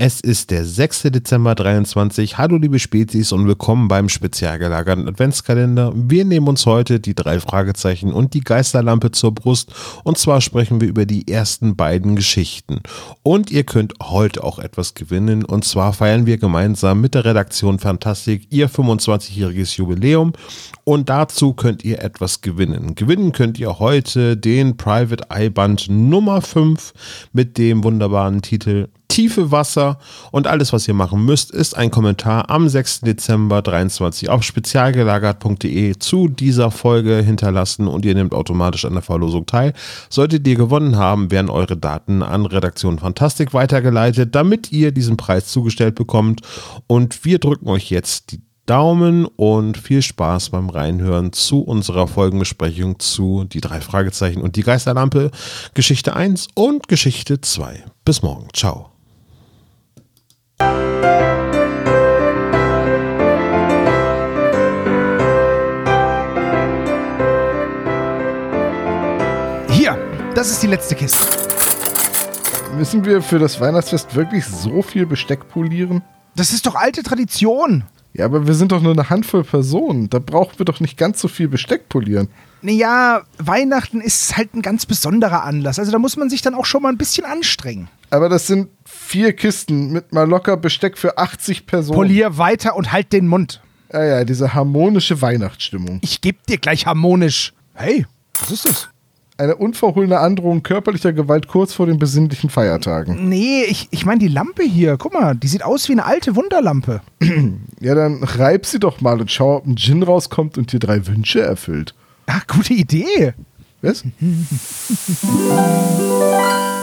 Es ist der 6. Dezember 23. Hallo liebe Spezies und willkommen beim spezial gelagerten Adventskalender. Wir nehmen uns heute die drei Fragezeichen und die Geisterlampe zur Brust und zwar sprechen wir über die ersten beiden Geschichten. Und ihr könnt heute auch etwas gewinnen und zwar feiern wir gemeinsam mit der Redaktion Fantastik ihr 25-jähriges Jubiläum und dazu könnt ihr etwas gewinnen. Gewinnen könnt ihr heute den Private Eye Band Nummer 5 mit dem wunderbaren Titel tiefe Wasser und alles, was ihr machen müsst, ist ein Kommentar am 6. Dezember 23 auf spezialgelagert.de zu dieser Folge hinterlassen und ihr nehmt automatisch an der Verlosung teil. Solltet ihr gewonnen haben, werden eure Daten an Redaktion Fantastik weitergeleitet, damit ihr diesen Preis zugestellt bekommt und wir drücken euch jetzt die Daumen und viel Spaß beim Reinhören zu unserer Folgenbesprechung zu die drei Fragezeichen und die Geisterlampe, Geschichte 1 und Geschichte 2. Bis morgen. Ciao. Hier, das ist die letzte Kiste. Müssen wir für das Weihnachtsfest wirklich so viel Besteck polieren? Das ist doch alte Tradition. Ja, aber wir sind doch nur eine Handvoll Personen. Da brauchen wir doch nicht ganz so viel Besteck polieren. Naja, Weihnachten ist halt ein ganz besonderer Anlass. Also da muss man sich dann auch schon mal ein bisschen anstrengen. Aber das sind vier Kisten mit mal locker Besteck für 80 Personen. Polier weiter und halt den Mund. Ja, ja, diese harmonische Weihnachtsstimmung. Ich geb dir gleich harmonisch. Hey, was ist das? Eine unverhohlene Androhung körperlicher Gewalt kurz vor den besinnlichen Feiertagen. Nee, ich, ich meine die Lampe hier. Guck mal, die sieht aus wie eine alte Wunderlampe. Ja, dann reib sie doch mal und schau, ob ein Djinn rauskommt und dir drei Wünsche erfüllt. Ach, gute Idee. Was?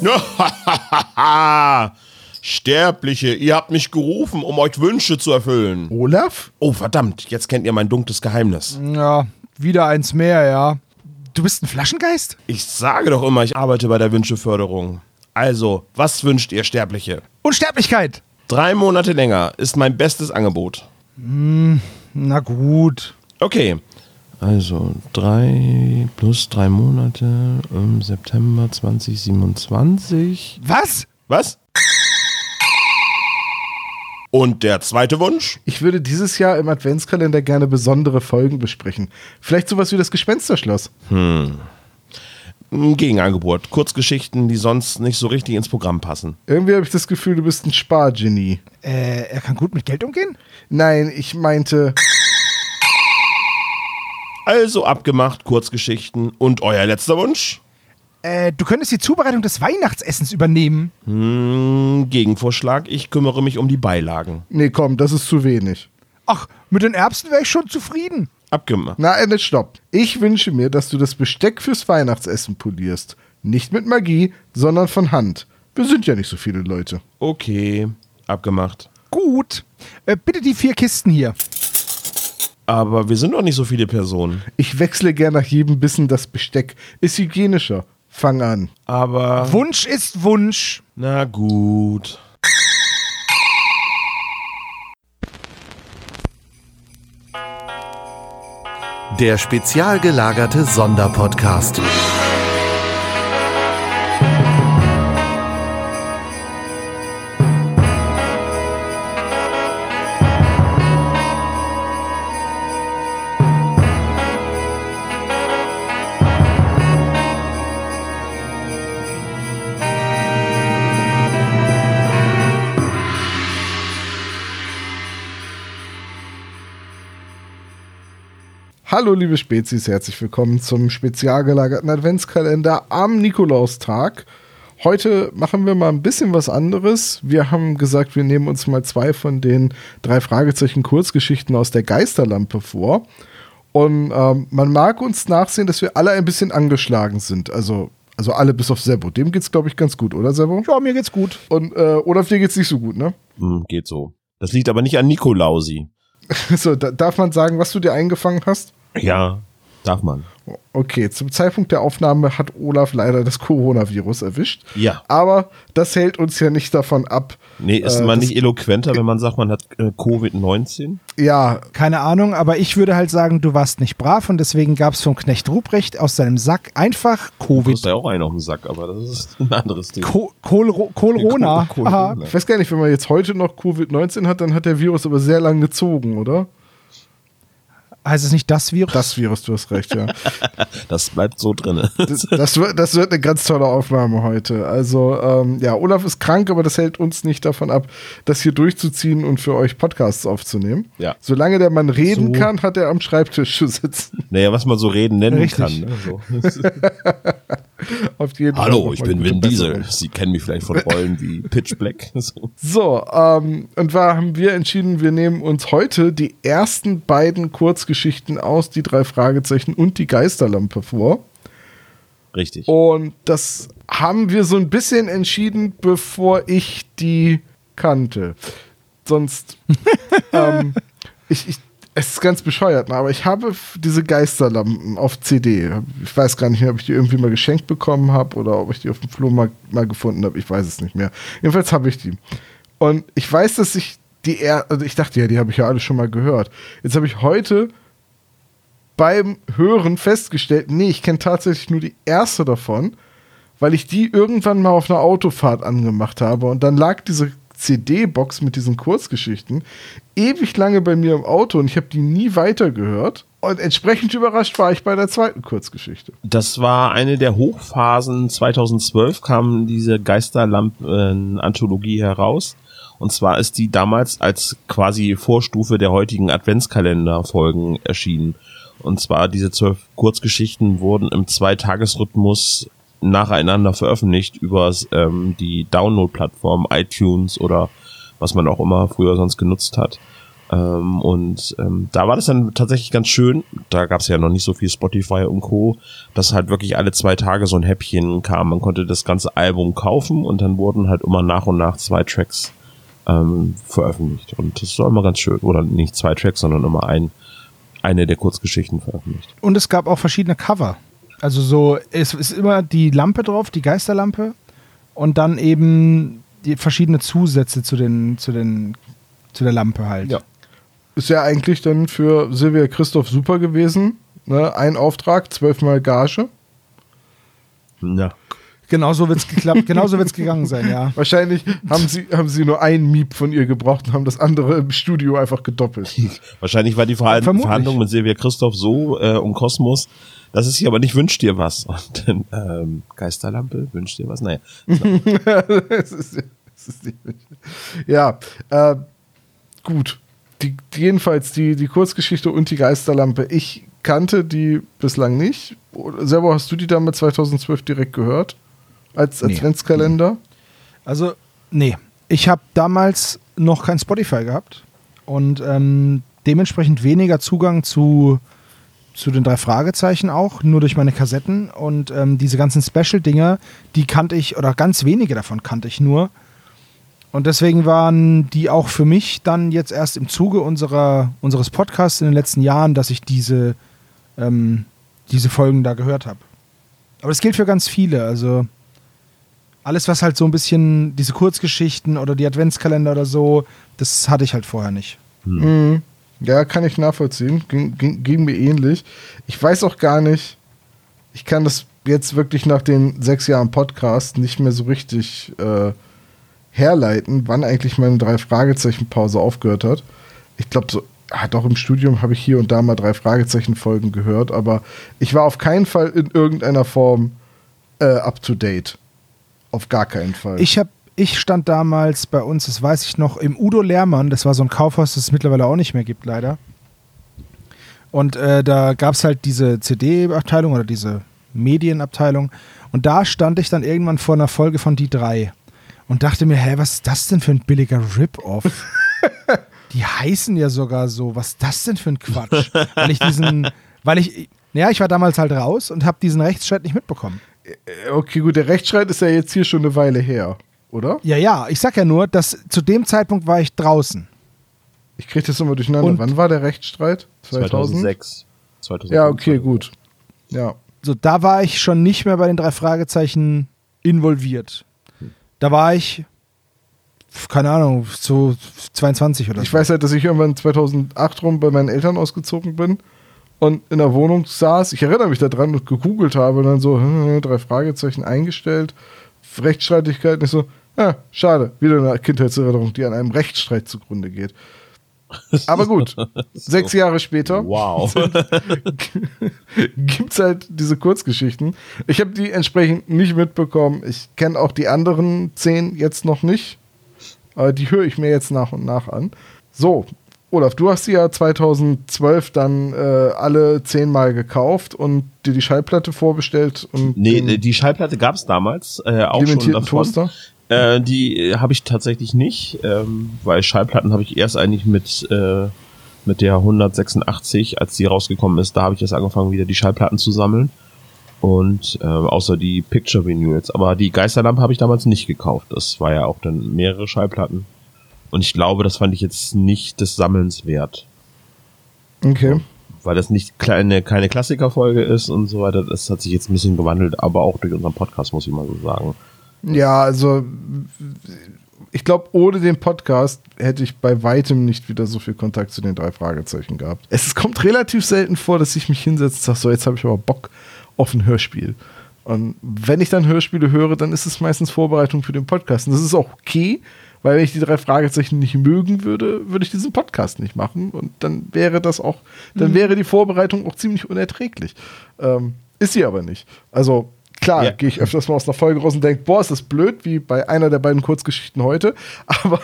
Sterbliche, ihr habt mich gerufen, um euch Wünsche zu erfüllen. Olaf? Oh, verdammt, jetzt kennt ihr mein dunkles Geheimnis. Ja, wieder eins mehr, ja. Du bist ein Flaschengeist? Ich sage doch immer, ich arbeite bei der Wünscheförderung. Also, was wünscht ihr Sterbliche? Unsterblichkeit. Drei Monate länger ist mein bestes Angebot. Na gut. Okay. Also drei plus drei Monate im September 2027. Was? Was? Und der zweite Wunsch? Ich würde dieses Jahr im Adventskalender gerne besondere Folgen besprechen. Vielleicht sowas wie das Gespensterschloss. Ein Gegenangebot. Kurzgeschichten, die sonst nicht so richtig ins Programm passen. Irgendwie habe ich das Gefühl, du bist ein Spargenie. Äh, er kann gut mit Geld umgehen? Nein, ich meinte, Also abgemacht, Kurzgeschichten. Und euer letzter Wunsch? Äh, du könntest die Zubereitung des Weihnachtsessens übernehmen. Hm, Gegenvorschlag, ich kümmere mich um die Beilagen. nee, komm, das ist zu wenig. Ach, mit den Erbsen wäre ich schon zufrieden. Abgemacht. Na, Ende, stopp. Ich wünsche mir, dass du das Besteck fürs Weihnachtsessen polierst. Nicht mit Magie, sondern von Hand. Wir sind ja nicht so viele Leute. Okay, abgemacht. Gut. Äh, bitte die vier Kisten hier. Aber wir sind doch nicht so viele Personen. Ich wechsle gern nach jedem Bissen das Besteck. Ist hygienischer. Fang an. Aber. Wunsch ist Wunsch. Na gut. Der spezial gelagerte Sonderpodcast. Hallo liebe Spezies, herzlich willkommen zum spezial gelagerten Adventskalender am Nikolaustag. Heute machen wir mal ein bisschen was anderes. Wir haben gesagt, wir nehmen uns mal zwei von den drei Fragezeichen Kurzgeschichten aus der Geisterlampe vor. Und ähm, man mag uns nachsehen, dass wir alle ein bisschen angeschlagen sind. Also, also alle bis auf Sebo. Dem geht's, glaube ich, ganz gut, oder Sebo? Ja, mir geht's gut. Und äh, Olaf, dir geht's nicht so gut, ne? Hm, geht so. Das liegt aber nicht an Nikolausi. So, da, darf man sagen, was du dir eingefangen hast? Ja, darf man. Okay, zum Zeitpunkt der Aufnahme hat Olaf leider das Coronavirus erwischt. Ja. Aber das hält uns ja nicht davon ab. Nee, ist äh, man nicht eloquenter, wenn man sagt, man hat äh, Covid-19? Ja, Keine Ahnung, aber ich würde halt sagen, du warst nicht brav und deswegen gab es vom Knecht Ruprecht aus seinem Sack einfach Du Covid. hast ja auch einen auf dem Sack, aber das ist ein anderes Thema. Ko Kohlro- Kohlrona. Kohl- Aha. Kohlrona. ich weiß gar nicht, wenn man jetzt heute noch Covid-19 hat, dann hat der Virus aber sehr lang gezogen, oder? Heißt es nicht das Virus? Das Virus, du hast recht, ja. Das bleibt so drin. Das, das, wird, das wird eine ganz tolle Aufnahme heute. Also, ähm, ja, Olaf ist krank, aber das hält uns nicht davon ab, das hier durchzuziehen und für euch Podcasts aufzunehmen. Ja. Solange der Mann reden So. kann, hat er am Schreibtisch zu sitzen. Naja, was man so reden nennen Richtig. kann. Ne? So. Auf jeden Fall Hallo, ich bin Vin Diesel. Sie kennen mich vielleicht von Rollen wie Pitch Black. So. So, ähm, und zwar haben wir entschieden, wir nehmen uns heute die ersten beiden Kurzgeschichten aus, die drei Fragezeichen und die Geisterlampe vor. Richtig. Und das haben wir so ein bisschen entschieden, bevor ich die kannte. Sonst, ähm, ich, ich, es ist ganz bescheuert, ne, aber ich habe diese Geisterlampen auf CD. Ich weiß gar nicht mehr, ob ich die irgendwie mal geschenkt bekommen habe oder ob ich die auf dem Flohmarkt mal gefunden habe. Ich weiß es nicht mehr. Jedenfalls habe ich die. Und ich weiß, dass ich die, er also ich dachte ja, die habe ich ja alle schon mal gehört. Jetzt habe ich heute beim Hören festgestellt, nee, ich kenne tatsächlich nur die erste davon, weil ich die irgendwann mal auf einer Autofahrt angemacht habe und dann lag diese CD-Box mit diesen Kurzgeschichten ewig lange bei mir im Auto und ich habe die nie weitergehört. Und entsprechend überrascht war ich bei der zweiten Kurzgeschichte. Das war eine der Hochphasen. 2012 kam diese Geisterlampen-Anthologie heraus. Und zwar ist die damals als quasi Vorstufe der heutigen Adventskalender-Folgen erschienen. Und zwar diese zwölf Kurzgeschichten wurden im Zweitagesrhythmus nacheinander veröffentlicht über ähm, die Download-Plattform iTunes oder was man auch immer früher sonst genutzt hat. Ähm, und ähm, da war das dann tatsächlich ganz schön. Da gab es ja noch nicht so viel Spotify und Co., dass halt wirklich alle zwei Tage so ein Häppchen kam. Man konnte das ganze Album kaufen und dann wurden halt immer nach und nach zwei Tracks ähm, veröffentlicht. Und das war immer ganz schön. Oder nicht zwei Tracks, sondern immer ein, eine der Kurzgeschichten veröffentlicht. Und es gab auch verschiedene Cover. Also so, es ist immer die Lampe drauf, die Geisterlampe. Und dann eben die verschiedene Zusätze zu den, zu den, zu der Lampe halt. Ja. Ist ja eigentlich dann für Silvia Christoph super gewesen. Ne? Ein Auftrag, zwölfmal Gage. Ja. Genauso wird's geklappt, genauso wird's gegangen sein, ja. Wahrscheinlich haben sie, haben sie nur ein Miep von ihr gebraucht und haben das andere im Studio einfach gedoppelt. Wahrscheinlich war die. Verhandlung mit Silvia Christoph so äh, um Kosmos, dass es sie aber nicht wünscht dir was. Und dann, ähm, Geisterlampe, wünscht dir was? Naja. es ist, es ist ja, äh, gut. Die, jedenfalls die, die Kurzgeschichte und die Geisterlampe. Ich kannte die bislang nicht. Selber hast du die damals 2012 direkt gehört? Als Nee. Adventskalender? Also, nee. Ich habe damals noch kein Spotify gehabt und ähm, dementsprechend weniger Zugang zu, zu den drei Fragezeichen auch, nur durch meine Kassetten. Und ähm, diese ganzen Special-Dinger, die kannte ich, oder ganz wenige davon kannte ich nur. Und deswegen waren die auch für mich dann jetzt erst im Zuge unserer, unseres Podcasts in den letzten Jahren, dass ich diese, ähm, diese Folgen da gehört habe. Aber das gilt für ganz viele. Also alles, was halt so ein bisschen diese Kurzgeschichten oder die Adventskalender oder so, das hatte ich halt vorher nicht. Mhm. Ja, kann ich nachvollziehen. Ging, ging, ging mir ähnlich. Ich weiß auch gar nicht, ich kann das jetzt wirklich nach den sechs Jahren Podcast nicht mehr so richtig äh, herleiten, wann eigentlich meine drei Fragezeichen Pause aufgehört hat. Ich glaube, so, hat auch im Studium habe ich hier und da mal drei Fragezeichen Folgen gehört, aber ich war auf keinen Fall in irgendeiner Form äh, up to date. Auf gar keinen Fall. Ich habe ich stand damals bei uns, das weiß ich noch, im Udo Lehrmann, das war so ein Kaufhaus, das es mittlerweile auch nicht mehr gibt, leider. Und äh, da gab es halt diese CD-Abteilung oder diese Medienabteilung. Und da stand ich dann irgendwann vor einer Folge von Die drei und dachte mir, hä, was ist das denn für ein billiger Rip-Off? Die heißen ja sogar so, was ist das denn für ein Quatsch? Weil ich diesen, weil ich, ja, ich war damals halt raus und habe diesen Rechtsstreit nicht mitbekommen. Äh, okay, gut, der Rechtsstreit ist ja jetzt hier schon eine Weile her, oder? Ja, ja, ich sag ja nur, dass zu dem Zeitpunkt war ich draußen. Ich kriege das immer durcheinander. Und- Wann war der Rechtsstreit? 2000? 2006. 2005. Ja, okay, gut. Ja. So, da war ich schon nicht mehr bei den drei Fragezeichen involviert. Da war ich, keine Ahnung, so 22 oder Ich so. weiß halt, dass ich irgendwann 2008 rum bei meinen Eltern ausgezogen bin und in der Wohnung saß. Ich erinnere mich daran und gegoogelt habe und dann so hm, drei Fragezeichen eingestellt, Rechtsstreitigkeiten. Ich so, ja, schade, wieder eine Kindheitserinnerung, die an einem Rechtsstreit zugrunde geht. Aber gut, sechs Jahre später Wow. gibt's halt diese Kurzgeschichten. Ich habe die entsprechend nicht mitbekommen. Ich kenne auch die anderen zehn jetzt noch nicht. Aber die höre ich mir jetzt nach und nach an. So, Olaf, du hast sie ja 2012 dann äh, alle zehnmal gekauft und dir die Schallplatte vorbestellt und Nee, die Schallplatte gab es damals äh, auch schon davon. Toaster. Äh, die äh, habe ich tatsächlich nicht, ähm, weil Schallplatten habe ich erst eigentlich mit äh, mit der 186, als die rausgekommen ist, da habe ich erst angefangen, wieder die Schallplatten zu sammeln. Und äh, außer die Picture Renewals. Aber die Geisterlampe habe ich damals nicht gekauft. Das war ja auch dann mehrere Schallplatten. Und ich glaube, das fand ich jetzt nicht des Sammelns wert. Okay. Weil das nicht kleine, keine Klassikerfolge ist und so weiter. Das hat sich jetzt ein bisschen gewandelt, aber auch durch unseren Podcast, muss ich mal so sagen. Ja, also ich glaube, ohne den Podcast hätte ich bei weitem nicht wieder so viel Kontakt zu den drei Fragezeichen gehabt. Es kommt relativ selten vor, dass ich mich hinsetze und sage, so, jetzt habe ich aber Bock auf ein Hörspiel. Und wenn ich dann Hörspiele höre, dann ist es meistens Vorbereitung für den Podcast. Und das ist auch okay, weil wenn ich die drei Fragezeichen nicht mögen würde, würde ich diesen Podcast nicht machen. Und dann wäre das auch, dann wäre die Vorbereitung auch ziemlich unerträglich. Ähm, ist sie aber nicht. Also klar, Ja. gehe ich öfters mal aus einer Folge raus und denke, boah, ist das blöd, wie bei einer der beiden Kurzgeschichten heute. Aber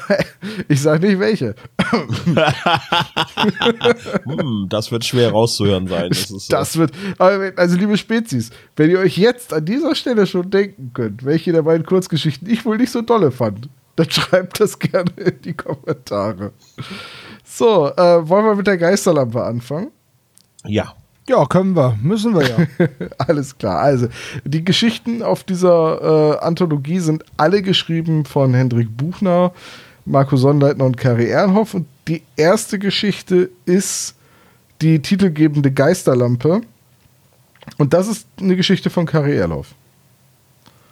ich sage nicht welche. Hm, das wird schwer rauszuhören sein. Das, so. Das wird, aber wenn- also liebe Spezies, wenn ihr euch jetzt an dieser Stelle schon denken könnt, welche der beiden Kurzgeschichten ich wohl nicht so dolle fand, dann schreibt das gerne in die Kommentare. So, äh, wollen wir mit der Geisterlampe anfangen? ja. Ja, können wir. Müssen wir ja. Alles klar. Also, die Geschichten auf dieser äh, Anthologie sind alle geschrieben von Hendrik Buchner, Marco Sonnleitner und Kari Ernhoff. Und die erste Geschichte ist die titelgebende Geisterlampe. Und das ist eine Geschichte von Kari Ernhoff.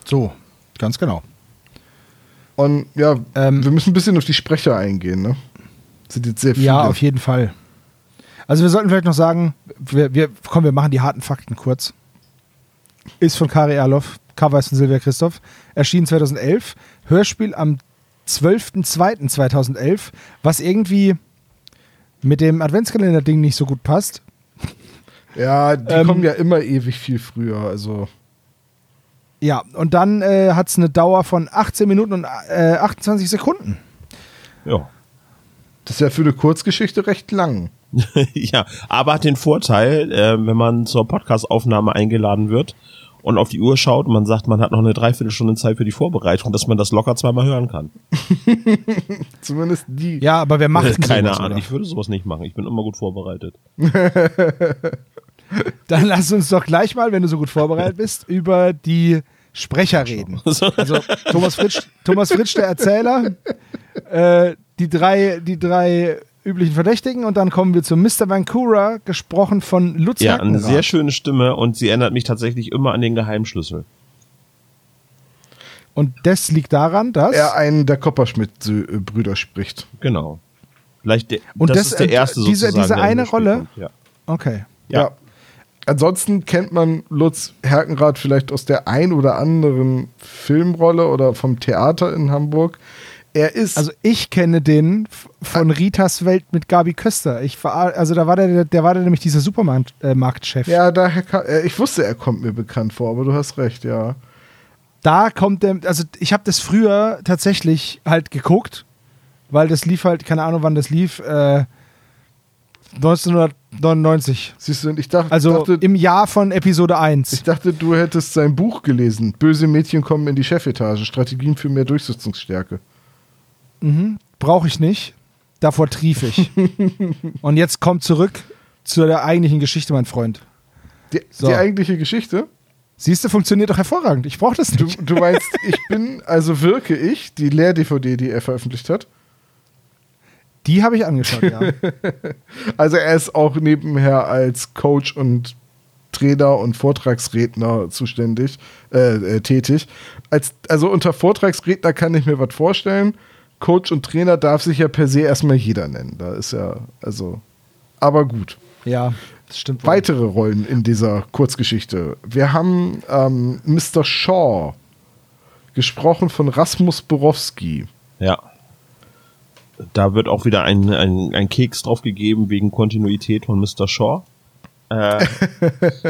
so, ganz genau. Und ja, Ähm, wir müssen ein bisschen auf die Sprecher eingehen, ne? Sind jetzt sehr viele. Ja, auf jeden Fall. Also wir sollten vielleicht noch sagen, wir, wir, komm, wir machen die harten Fakten kurz. Ist von Kari Erloff, Cover ist von Silvia Christoph, erschien 2011, Hörspiel am 12.02.2011, was irgendwie mit dem Adventskalender-Ding nicht so gut passt. Ja, die Ähm, kommen ja immer ewig viel früher. Also, Ja, und dann äh, hat es eine Dauer von 18 Minuten und äh, 28 Sekunden. Ja. das ist ja für eine Kurzgeschichte recht lang. ja, aber hat den Vorteil, äh, wenn man zur Podcastaufnahme eingeladen wird und auf die Uhr schaut und man sagt, man hat noch eine Dreiviertelstunde Zeit für die Vorbereitung, dass man das locker zweimal hören kann. Zumindest die. Ja, aber wer macht denn Keine sowas, Ahnung, oder? ich würde sowas nicht machen. Ich bin immer gut vorbereitet. Dann lass uns doch gleich mal, wenn du so gut vorbereitet bist, über die Sprecher reden. Also Thomas Fritsch, Thomas Fritsch der Erzähler, äh, die, drei, die drei üblichen Verdächtigen und dann kommen wir zu Mr. Vancouver, gesprochen von Lutz Ja, eine Herkenrath. sehr schöne Stimme und sie erinnert mich tatsächlich immer an den Geheimschlüssel. Und das liegt daran, dass er einen der Kopperschmidt-Brüder spricht. Genau. Vielleicht der, Und das, das, ist der äh, erste diese- sozusagen. diese eine Rolle? Ja. okay. Ja. Ja. Ansonsten kennt man Lutz Herkenrath vielleicht aus der ein oder anderen Filmrolle oder vom Theater in Hamburg. Er ist. Also ich kenne den von Ritas Welt mit Gabi Köster. Ich verar- also da war der, der war der nämlich dieser Supermarktchef. Äh, ja, daher kann, äh, ich wusste, er kommt mir bekannt vor, aber du hast recht, ja. da kommt der, also ich habe das früher tatsächlich halt geguckt, weil das lief halt, keine Ahnung wann das lief, äh, 1999. Siehst du, ich dachte, Also dachte, im Jahr von Episode ich 1. dachte, du hättest sein Buch gelesen. Böse Mädchen kommen in die Chefetage. Strategien für mehr Durchsetzungsstärke. Mhm. Brauche ich nicht. Davor trief ich. Und jetzt kommt zurück zu der eigentlichen Geschichte, mein Freund. Die, So. die eigentliche Geschichte? Siehst du, funktioniert doch hervorragend. Ich brauche das Du, nicht. du meinst, ich bin, also wirke ich, die Lehr-DVD, die er veröffentlicht hat. Die habe ich angeschaut, ja. Also er ist auch nebenher als Coach und Trainer und Vortragsredner zuständig, äh, äh, tätig. Als, also unter Vortragsredner kann ich mir was vorstellen. Coach und Trainer darf sich ja per se erstmal jeder nennen. Da ist ja, also, aber gut. Ja, das stimmt. wohl. Weitere Rollen in dieser Kurzgeschichte. Wir haben ähm, Mr. Shaw, gesprochen von Rasmus Borowski. Ja. Da wird auch wieder ein, ein, ein Keks drauf gegeben wegen Kontinuität von Mr. Shaw. Äh,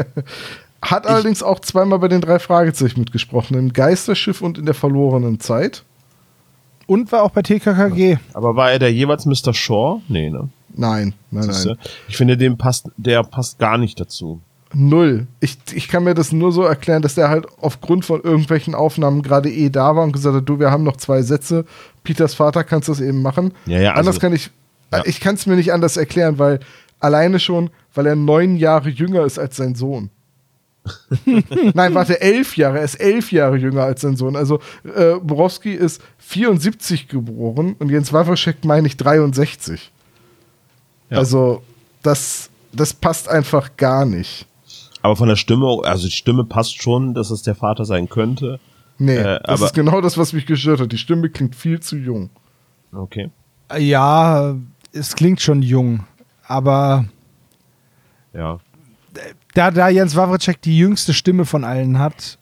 Hat allerdings auch zweimal bei den drei Fragezeichen mitgesprochen, im Geisterschiff und in der verlorenen Zeit. Und war auch bei TKKG. aber war er der jeweils Mr. Shaw? Nee, ne? Nein, nein, nein. Ich finde, dem passt, der passt gar nicht dazu. Null. Ich, ich kann mir das nur so erklären, dass der halt aufgrund von irgendwelchen Aufnahmen gerade eh da war und gesagt hat, du, wir haben noch zwei Sätze. Peters Vater kannst das eben machen. Ja, ja, anders also- kann ich, Ja. ich kann es mir nicht anders erklären, weil alleine schon, weil er neun Jahre jünger ist als sein Sohn. Nein, warte, elf Jahre. Er ist elf Jahre jünger als sein Sohn. Also äh, Borowski ist 74 geboren und Jens Wawrschek meine ich 63. Ja. Also das, das passt einfach gar nicht. Aber von der Stimme, also die Stimme passt schon, dass es der Vater sein könnte. Nee, Äh, das aber- ist genau das, was mich gestört hat. Die Stimme klingt viel zu jung. Okay. Ja, es klingt schon jung. Aber Ja. Da, da Jens Wawrczyk die jüngste Stimme von allen hat,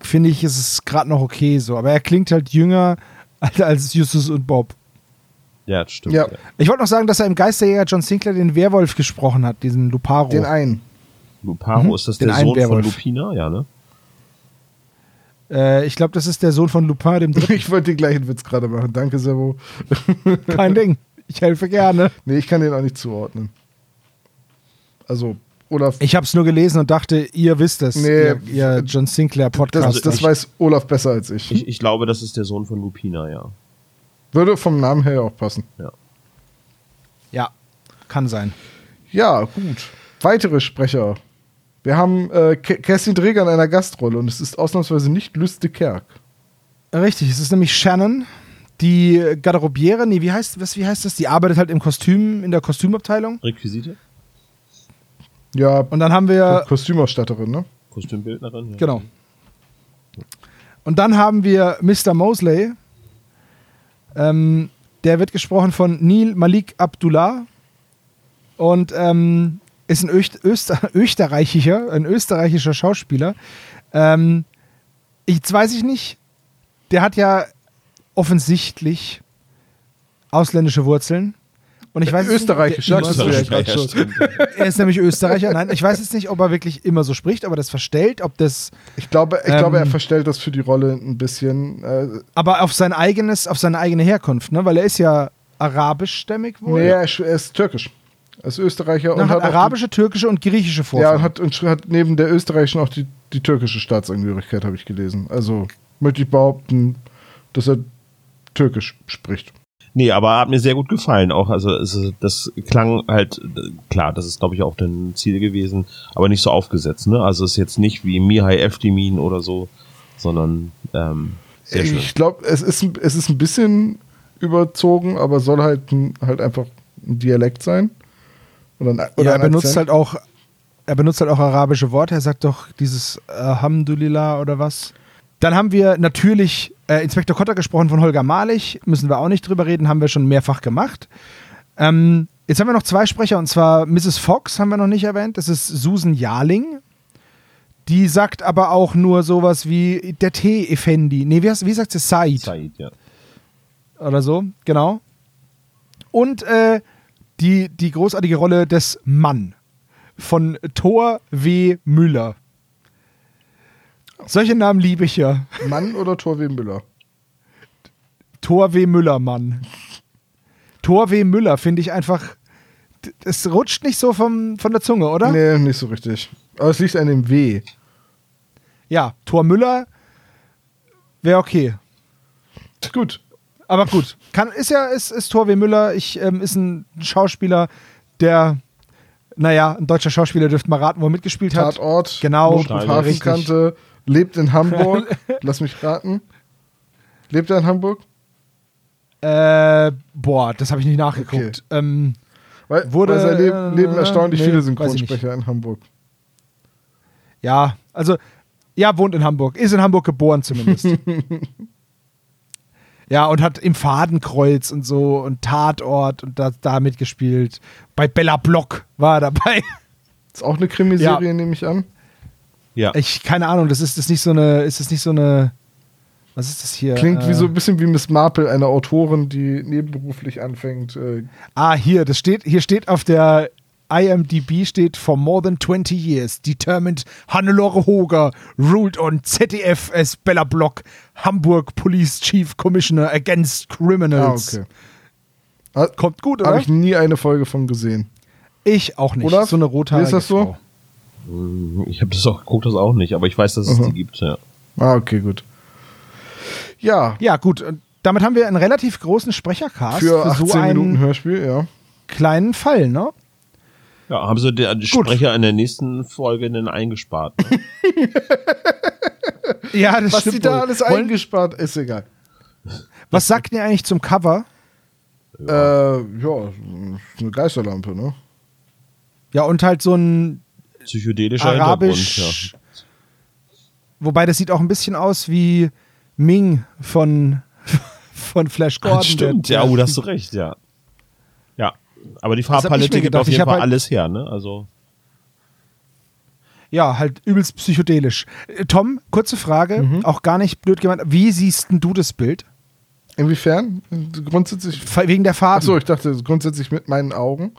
finde ich, ist es gerade noch okay so. Aber er klingt halt jünger als Justus und Bob. Ja, das stimmt. Ja. Ich wollte noch sagen, dass er im Geisterjäger John Sinclair den Werwolf gesprochen hat, diesen Luparo. Den einen. Luparo, Mhm. ist das Den der Sohn von Werwolf. Lupina? Ja, ne? äh, ich glaube, das ist der Sohn von Lupin, dem Dritten. Ich wollte den gleichen Witz gerade machen. Danke, Servo. Kein Ding. Ich helfe gerne. Nee, ich kann den auch nicht zuordnen. Also, Olaf. Ich habe es nur gelesen und dachte, ihr wisst es. Nee, ihr, ihr John Sinclair Podcast. das, das ich- weiß Olaf besser als ich. Ich, ich glaube, das ist der Sohn von Lupina, ja. Würde vom Namen her auch passen. ja, kann sein. Ja, gut. Weitere Sprecher. Wir haben äh, Ke- Kerstin Dreger in einer Gastrolle und es ist ausnahmsweise nicht Lüste Kerk. Richtig, es ist nämlich Shannon, die Garderobiere, nee, wie heißt, was, wie heißt das? Die arbeitet halt im Kostüm, in der Kostümabteilung. Requisite? Ja, Und dann haben wir, Kostümausstatterin, ne? Kostümbildnerin? Ja. genau. Und dann haben wir Mr. Mosley. Ähm, der wird gesprochen von Neil Malik Abdullah und ähm, ist ein Öst Öster österreichischer, ein österreichischer Schauspieler. Ähm, jetzt weiß ich nicht, der hat ja offensichtlich ausländische Wurzeln. Und ich weiß jetzt Österreichisch, nicht, Österreicher, ja, er ist nämlich Österreicher. Nein, ich weiß jetzt nicht, ob er wirklich immer so spricht, ob er das verstellt, ob das Ich glaube, ich Ähm, glaube, er verstellt das für die Rolle ein bisschen. Äh, aber auf sein eigenes, auf seine eigene Herkunft, ne? Weil er ist ja arabischstämmig wohl. nee, er ist, er ist türkisch. Er ist Österreicher Na, und hat hat arabische, türkische und griechische die, Vorfahren. ja, und hat, und hat neben der österreichischen auch die, die türkische Staatsangehörigkeit, habe ich gelesen. Also möchte ich behaupten, dass er türkisch spricht. Nee, aber hat mir sehr gut gefallen auch. Also es, das klang halt, klar, das ist glaube ich auch dein Ziel gewesen, aber nicht so aufgesetzt. Ne? Also es ist jetzt nicht wie Mihai Eftimin oder so, sondern ähm, sehr schön. Ich glaube, es ist, ein- es ist ein bisschen überzogen, aber soll halt, halt einfach ein Dialekt sein. Oder ein, oder ja, er benutzt Akzent. halt auch, er benutzt halt auch arabische Worte. Er sagt doch dieses Alhamdulillah oder was. Dann haben wir natürlich äh, Inspektor Kotter gesprochen von Holger Malich. Müssen wir auch nicht drüber reden, haben wir schon mehrfach gemacht. Ähm, jetzt haben wir noch zwei Sprecher und zwar Mrs. Fox haben wir noch nicht erwähnt. Das ist Susan Jarling. Die sagt aber auch nur sowas wie der Tee Effendi. Nee, wie, heißt- wie sagt sie? Said Said, ja. oder so, genau. Und äh, die, die großartige Rolle des Mann von Thor W. Müller. Solche Namen liebe ich ja. Mann oder Torwin Müller? Thor W. Müller, Mann. Thor W. Müller finde ich einfach. Es rutscht nicht so vom, von der Zunge, oder? Nee, nicht so richtig. Aber es liegt an dem W. Ja, Thor Müller wäre okay. Gut. Aber gut, kann, ist ja, ist, ist Thor W. Müller, ich, ähm, ist ein Schauspieler, der, naja, ein deutscher Schauspieler dürfte mal raten, wo er mitgespielt hat. Tatort. Genau, Notruf richtig. Hafenkante. Lebt in Hamburg. Lass mich raten. Lebt er in Hamburg? Äh, boah, das habe ich nicht nachgeguckt. Ähm, Weil, Wurde, weil sein Leben, äh, leben erstaunlich nee, viele. Synchronsprecher in Hamburg. Ja, also, ja, wohnt in Hamburg. Ist in Hamburg geboren zumindest. ja, und hat im Fadenkreuz und so und Tatort und da, da mitgespielt. Bei Bella Block war er dabei. Ist auch eine Krimiserie, nehme ich an. Ja. Ich, keine Ahnung, das ist das nicht so eine, ist das nicht so eine, was ist das hier? Klingt wie Äh, so ein bisschen wie Miss Marple, eine Autorin, die nebenberuflich anfängt. Äh, Ah, hier, das steht, hier steht auf der IMDb steht for more than 20 years determined Hannelore Hoger ruled on ZDF as Bella Block Hamburg Police Chief Commissioner against ah, criminals. okay. Ah, Kommt gut, oder? Habe Ich, ich nie eine Folge von gesehen. auch nicht. Oder? So eine rothaarige Wie ist das so? Frau. Ich habe das auch, guck das auch nicht, aber ich weiß, dass es Aha. die gibt, ja. Ah, okay, gut. Ja, Ja, gut. Und damit haben wir einen relativ großen Sprechercast für für 18 so einen Minuten Hörspiel, ja. kleinen Fall, ne? Ja, haben sie den Sprecher in der nächsten Folge denn eingespart? Ne? Ja, das Was stimmt die da alles Wollen- eingespart, ist egal. Was sagt ihr eigentlich zum Cover? Äh, ja, eine Geisterlampe, ne? Ja, und halt so ein Psychedelischer arabisch. Hintergrund, Wobei das sieht auch ein bisschen aus wie Ming von, von Flash ja. Gordon. Das stimmt, ja, oh, da hast du recht, ja. Ja, aber die Farbpalette gibt auf jeden Fall halt- alles her, ne? Also, Ja, halt übelst psychedelisch. Äh, Tom, kurze Frage, Mhm. auch gar nicht blöd gemeint. Wie siehst denn du das Bild? Inwiefern? Grundsätzlich. Wegen der Farben. Achso, ich dachte grundsätzlich mit meinen Augen.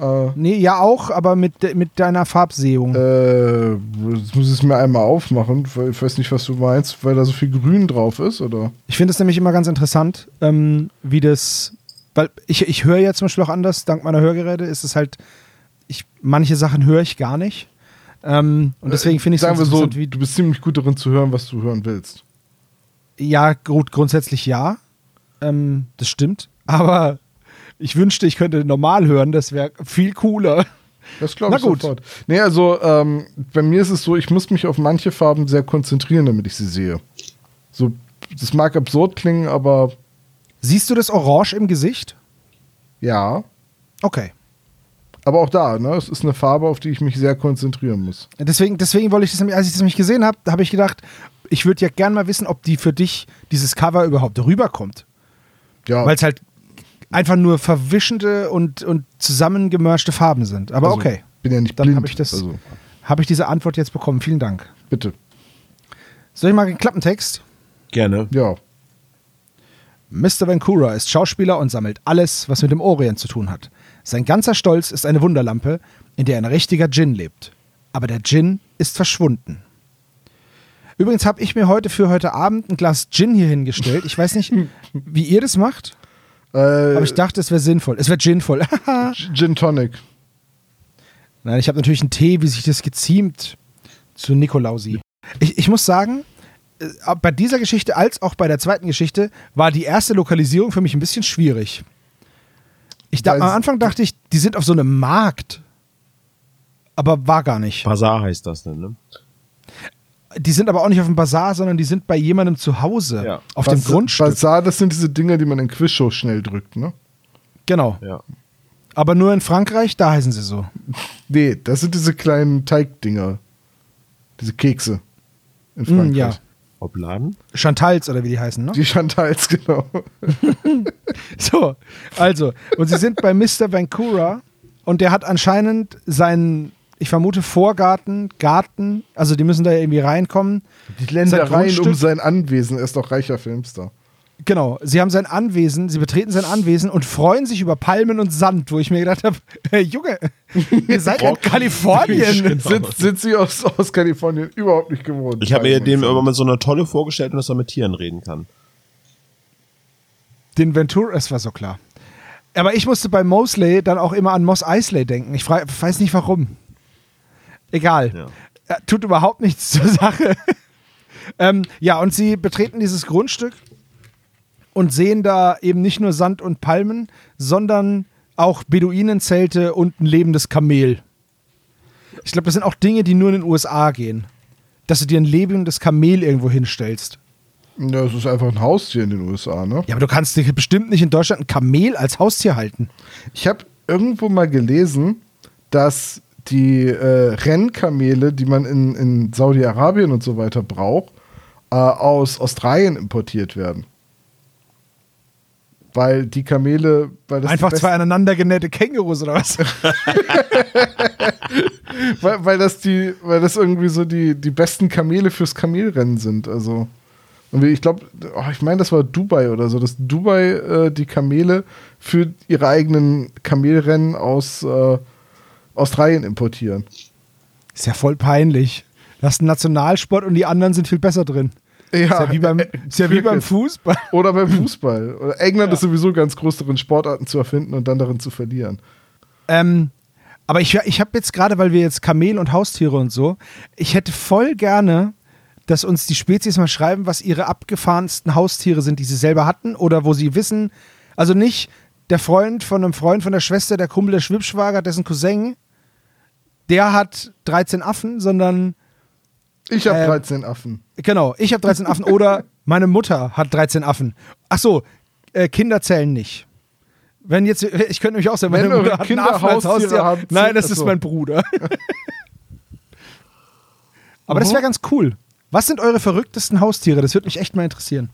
Äh, Nee, ja auch, aber mit, mit deiner Farbsehung. äh, jetzt muss ich es mir einmal aufmachen, weil ich weiß nicht, was du meinst, weil da so viel Grün drauf ist, oder? Ich finde es nämlich immer ganz interessant, ähm, wie das, weil ich, ich höre ja zum Beispiel auch anders, dank meiner Hörgeräte ist es halt, ich, manche Sachen höre ich gar nicht. Ähm, und deswegen finde ich es wir so, interessant, wie, du bist ziemlich gut darin zu hören, was du hören willst. ja, gut, grundsätzlich ja, ähm, das stimmt, aber ich wünschte, ich könnte normal hören, das wäre viel cooler. Das glaube Na ich gut. sofort. Nee, also ähm, bei mir ist es so, ich muss mich auf manche Farben sehr konzentrieren, damit ich sie sehe. So, das mag absurd klingen, aber Siehst du das Orange im Gesicht? ja. Okay. Aber auch da, ne? Es ist eine Farbe, auf die ich mich sehr konzentrieren muss. Deswegen, deswegen wollte ich das, als ich das nämlich gesehen habe, habe ich gedacht, ich würde ja gern mal wissen, ob die für dich, dieses Cover überhaupt rüberkommt. Ja, Weil es halt einfach nur verwischende und, und zusammengemerschte Farben sind. Aber also, okay, Bin ja nicht Dann blind. hab ich das- Also, habe ich diese Antwort jetzt bekommen. Vielen Dank. bitte. Soll ich mal den Klappentext? gerne. Ja. Mr. Vancouver ist Schauspieler und sammelt alles, was mit dem Orient zu tun hat. Sein ganzer Stolz ist eine Wunderlampe, in der ein richtiger Djinn lebt. Aber der Djinn ist verschwunden. Übrigens habe ich mir heute für heute Abend ein Glas Gin hier hingestellt. Ich weiß nicht, wie ihr das macht, Äh, aber ich dachte, es wäre sinnvoll. Es wäre ginvoll. Gin Tonic. Nein, ich habe natürlich einen Tee, wie sich das geziemt zu Nikolausi. Ich, ich muss sagen, äh, bei dieser Geschichte als auch bei der zweiten Geschichte war die erste Lokalisierung für mich ein bisschen schwierig. Ich da, am Anfang dachte ich, die sind auf so einem Markt. Aber war gar nicht. Bazar heißt das denn, ne? Die sind aber auch nicht auf dem Bazar, sondern die sind bei jemandem zu Hause. Ja. Auf dem Bas- Grundstück. Basar, das sind diese Dinger, die man in Quizshows schnell drückt, ne? genau. Ja. Aber nur in Frankreich, da heißen sie so. Nee, das sind diese kleinen Teigdinger. Diese Kekse. In Mm, Frankreich. ja. Obladen? Chantals oder wie die heißen, ne? Die Chantals, genau. So, also, und sie sind bei Mr. Vancouver und der hat anscheinend seinen, ich vermute, Vorgarten, Garten, also die müssen da irgendwie reinkommen. Die Ländereien um sein Anwesen. Er ist doch reicher Filmstar. Genau, sie haben sein Anwesen, sie betreten sein Anwesen und freuen sich über Palmen und Sand, wo ich mir gedacht habe, hey, Junge, ihr seid in Kalifornien. Sind, sind sie aus, aus Kalifornien überhaupt nicht gewohnt. Ich habe mir dem immer mal so eine Tolle vorgestellt und dass er mit Tieren reden kann. Den Ventura, es war so klar. Aber ich musste bei Mosley dann auch immer an Moss Eisley denken. Ich weiß nicht warum. Egal. Ja. Ja, tut überhaupt nichts zur Sache. ähm, ja, und sie betreten dieses Grundstück und sehen da eben nicht nur Sand und Palmen, sondern auch Beduinenzelte und ein lebendes Kamel. Ich glaube, das sind auch Dinge, die nur in den USA gehen. Dass du dir ein lebendes Kamel irgendwo hinstellst. Ja, es ist einfach ein Haustier in den USA, ne? Ja, aber du kannst dir bestimmt nicht in Deutschland ein Kamel als Haustier halten. Ich habe irgendwo mal gelesen, dass die äh, Rennkamele, die man in, in Saudi-Arabien und so weiter braucht, äh, aus Australien importiert werden. Weil die Kamele. Weil das Einfach zwei aneinander genähte Kängurus oder was? weil, weil das die, weil das irgendwie so die, die besten Kamele fürs Kamelrennen sind. Also. Und ich glaube, oh, ich meine, das war Dubai oder so, dass Dubai äh, die Kamele für ihre eigenen Kamelrennen aus äh, Australien importieren. Ist ja voll peinlich. Das ist ein Nationalsport und die anderen sind viel besser drin. Ja, Ist ja wie beim, ist ja wie beim Fußball. Oder beim Fußball. Oder England ist sowieso ganz groß darin, Sportarten zu erfinden und dann darin zu verlieren. Ähm, aber ich, ich habe jetzt gerade, weil wir jetzt Kamel und Haustiere und so, ich hätte voll gerne, dass uns die Spezies mal schreiben, was ihre abgefahrensten Haustiere sind, die sie selber hatten oder wo sie wissen, also nicht der Freund von einem Freund von der Schwester, der Kumpel der Schwibschwager, dessen Cousin, der hat 13 Affen, sondern Ich habe Ähm, 13 Affen. Genau, ich habe 13 Affen oder meine Mutter hat 13 Affen. Ach so, äh, Kinder zählen nicht. Wenn jetzt, ich könnte nämlich auch sagen, Wenn meine eure Mutter hat Kinder einen Affen als Haustiere Haustier. haben, Nein, das ach ist mein Bruder. Aber das wäre ganz cool. Was sind eure verrücktesten Haustiere? Das würde mich echt mal interessieren.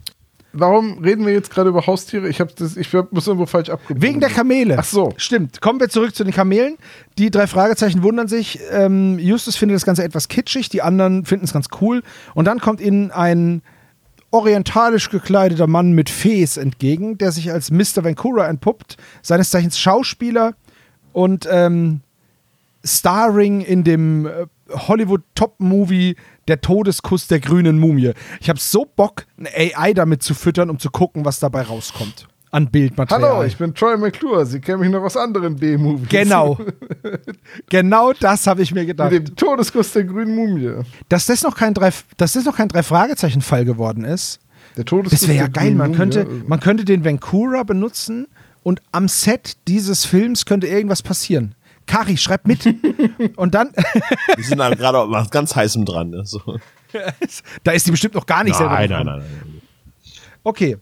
Warum reden wir jetzt gerade über Haustiere? Ich, das, ich muss irgendwo falsch abgebogen. Wegen der Kamele. Ach so. Stimmt. Kommen wir zurück zu den Kamelen. Die drei Fragezeichen wundern sich. Ähm, Justus findet das Ganze etwas kitschig, die anderen finden es ganz cool. Und dann kommt ihnen ein orientalisch gekleideter Mann mit Fes entgegen, der sich als Mr. Vancouver entpuppt, seines Zeichens Schauspieler und ähm, starring in dem äh, Hollywood-Top-Movie Der Todeskuss der grünen Mumie. Ich habe so Bock, eine AI damit zu füttern, um zu gucken, was dabei rauskommt. An Bildmaterial. Hallo, ich bin Troy McClure. Sie kennen mich noch aus anderen B-Movies. Genau. genau das habe ich mir gedacht. Mit dem Todeskuss der grünen Mumie. Dass das noch kein drei, dass das noch kein drei Fragezeichen Fall geworden ist. Der Todeskuss Das wäre ja geil. Man Mumie. könnte, man könnte den Vancouver benutzen und am Set dieses Films könnte irgendwas passieren. Kari, schreib mit. und dann, Wir sind da gerade auf ganz heißem dran. Ne? So. da ist die bestimmt noch gar nicht selber. Nein, nein, nein, nein. Okay.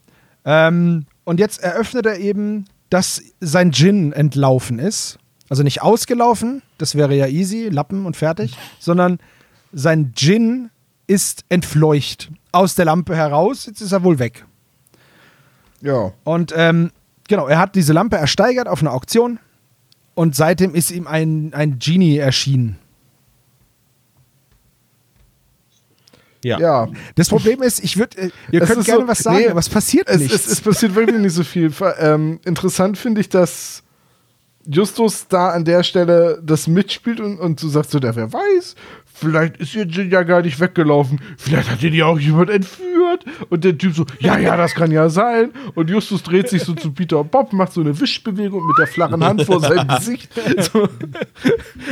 Ähm, und jetzt eröffnet er eben, dass sein Gin entlaufen ist. Also nicht ausgelaufen, das wäre ja easy, Lappen und fertig, sondern sein Gin ist entfleucht aus der Lampe heraus. Jetzt ist er wohl weg. Ja. Und ähm, genau, er hat diese Lampe ersteigert auf einer Auktion und seitdem ist ihm ein, ein Genie erschienen. Ja. Ja. Das Problem ist, ich würde, äh, ihr Es könnt gerne so- was sagen, nee, aber es passiert Es, nichts. es, es passiert wirklich nicht so viel. Ähm, interessant finde ich, dass Justus da an der Stelle das mitspielt und, und du sagst so, der wer weiß, vielleicht ist ihr Jin ja gar nicht weggelaufen, vielleicht hat ihn ja auch jemand entführt und der Typ so, ja, ja, das kann ja sein und Justus dreht sich so zu Peter und Bob, macht so eine Wischbewegung mit der flachen Hand vor seinem Gesicht. So.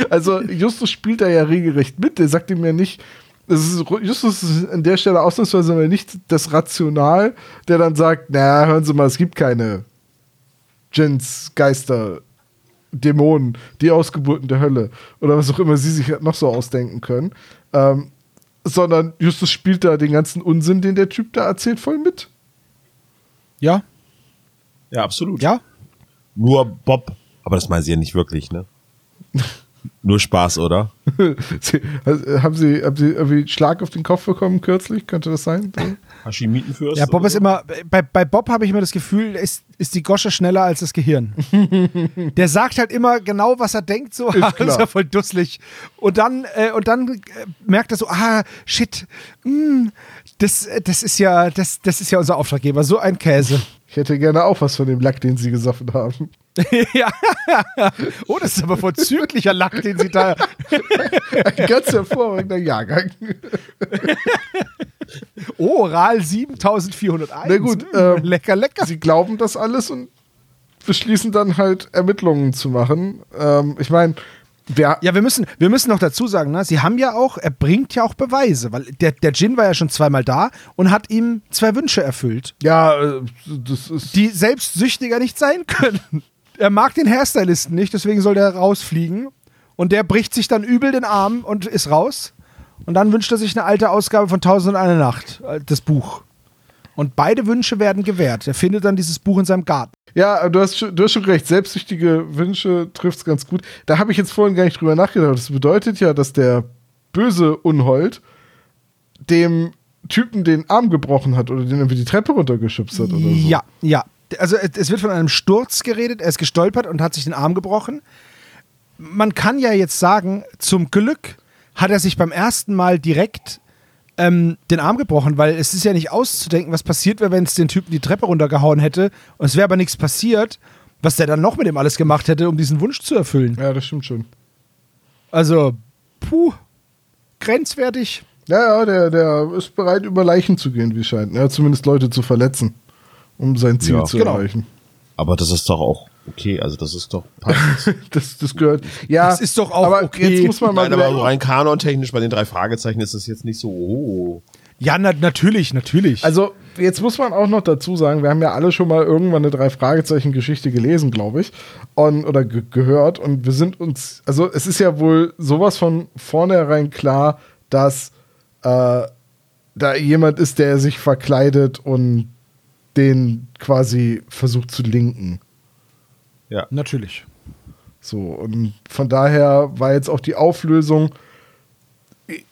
Also Justus spielt da ja regelrecht mit, der sagt ihm ja nicht, das ist, Justus ist an der Stelle ausnahmsweise mal nicht das Rational, der dann sagt, na, hören Sie mal, es gibt keine Jins, Geister, Dämonen, die Ausgeburten der Hölle oder was auch immer sie sich noch so ausdenken können. Ähm, sondern Justus spielt da den ganzen Unsinn, den der Typ da erzählt, voll mit. ja, ja, absolut. ja. Nur Bob. Aber das meinen sie ja nicht wirklich, ne? Nur Spaß, oder? Sie, also, haben, sie, haben Sie irgendwie Schlag auf den Kopf bekommen kürzlich? Könnte das sein? Hashimitenfürst? Ja, Bob oder ist so? immer, bei, bei Bob habe ich immer das Gefühl, ist, ist die Gosche schneller als das Gehirn. Der sagt halt immer genau, was er denkt, so, Ist ist klar. ja voll dusselig. Und dann, äh, und dann äh, merkt er so, ah, shit, mm, das, äh, das ist ja, das, das ist ja unser Auftraggeber, so ein Käse. Ich hätte gerne auch was von dem Lack, den Sie gesoffen haben. ja. Oh, das ist aber vorzüglicher Lack, den sie da. Ein ganz hervorragender Jahrgang. Oh, Oral 7401. Na gut, ähm, lecker, lecker. Sie glauben das alles und beschließen dann halt Ermittlungen zu machen. Ähm, ich meine, wer. Ja, wir müssen, wir müssen noch dazu sagen, ne? sie haben ja auch, er bringt ja auch Beweise, weil der, der Jin war ja schon zweimal da und hat ihm zwei Wünsche erfüllt, Ja, äh, das ist. die selbst süchtiger nicht sein können. Er mag den Hairstylisten nicht, deswegen soll der rausfliegen. Und der bricht sich dann übel den Arm und ist raus. Und dann wünscht er sich eine alte Ausgabe von Tausend und eine Nacht, äh, das Buch. Und beide Wünsche werden gewährt. Er findet dann dieses Buch in seinem Garten. Ja, du hast, schon- du hast schon recht. Selbstsüchtige Wünsche trifft es ganz gut. Da habe ich jetzt vorhin gar nicht drüber nachgedacht. Das bedeutet ja, dass der böse Unhold dem Typen den Arm gebrochen hat oder den irgendwie die Treppe runtergeschubst hat oder so. Ja, ja. Also es wird von einem Sturz geredet. Er ist gestolpert und hat sich den Arm gebrochen. Man kann ja jetzt sagen, zum Glück hat er sich beim ersten Mal direkt ähm, den Arm gebrochen, weil es ist ja nicht auszudenken, was passiert wäre, wenn es den Typen die Treppe runtergehauen hätte und es wäre aber nichts passiert, was der dann noch mit dem alles gemacht hätte, um diesen Wunsch zu erfüllen. Ja, das stimmt schon. Also, puh, grenzwertig. Ja, ja, der, der ist bereit, über Leichen zu gehen, wie scheint. Ja, zumindest Leute zu verletzen, um sein Ziel Ja. zu Genau. erreichen. Aber das ist doch auch okay. Also das ist doch passend. Das, das gehört. Ja, Das ist doch auch aber okay. Jetzt muss man mal Nein, aber rein kanontechnisch bei den drei Fragezeichen ist es jetzt nicht so. Oh. Ja, na, natürlich, natürlich. Also, jetzt muss man auch noch dazu sagen, wir haben ja alle schon mal irgendwann eine Drei-Fragezeichen-Geschichte gelesen, glaube ich. Und, oder ge gehört. Und wir sind uns, also es ist ja wohl sowas von vornherein klar, dass äh, da jemand ist, der sich verkleidet und den quasi versucht zu linken. Ja. natürlich. So, und von daher war jetzt auch die Auflösung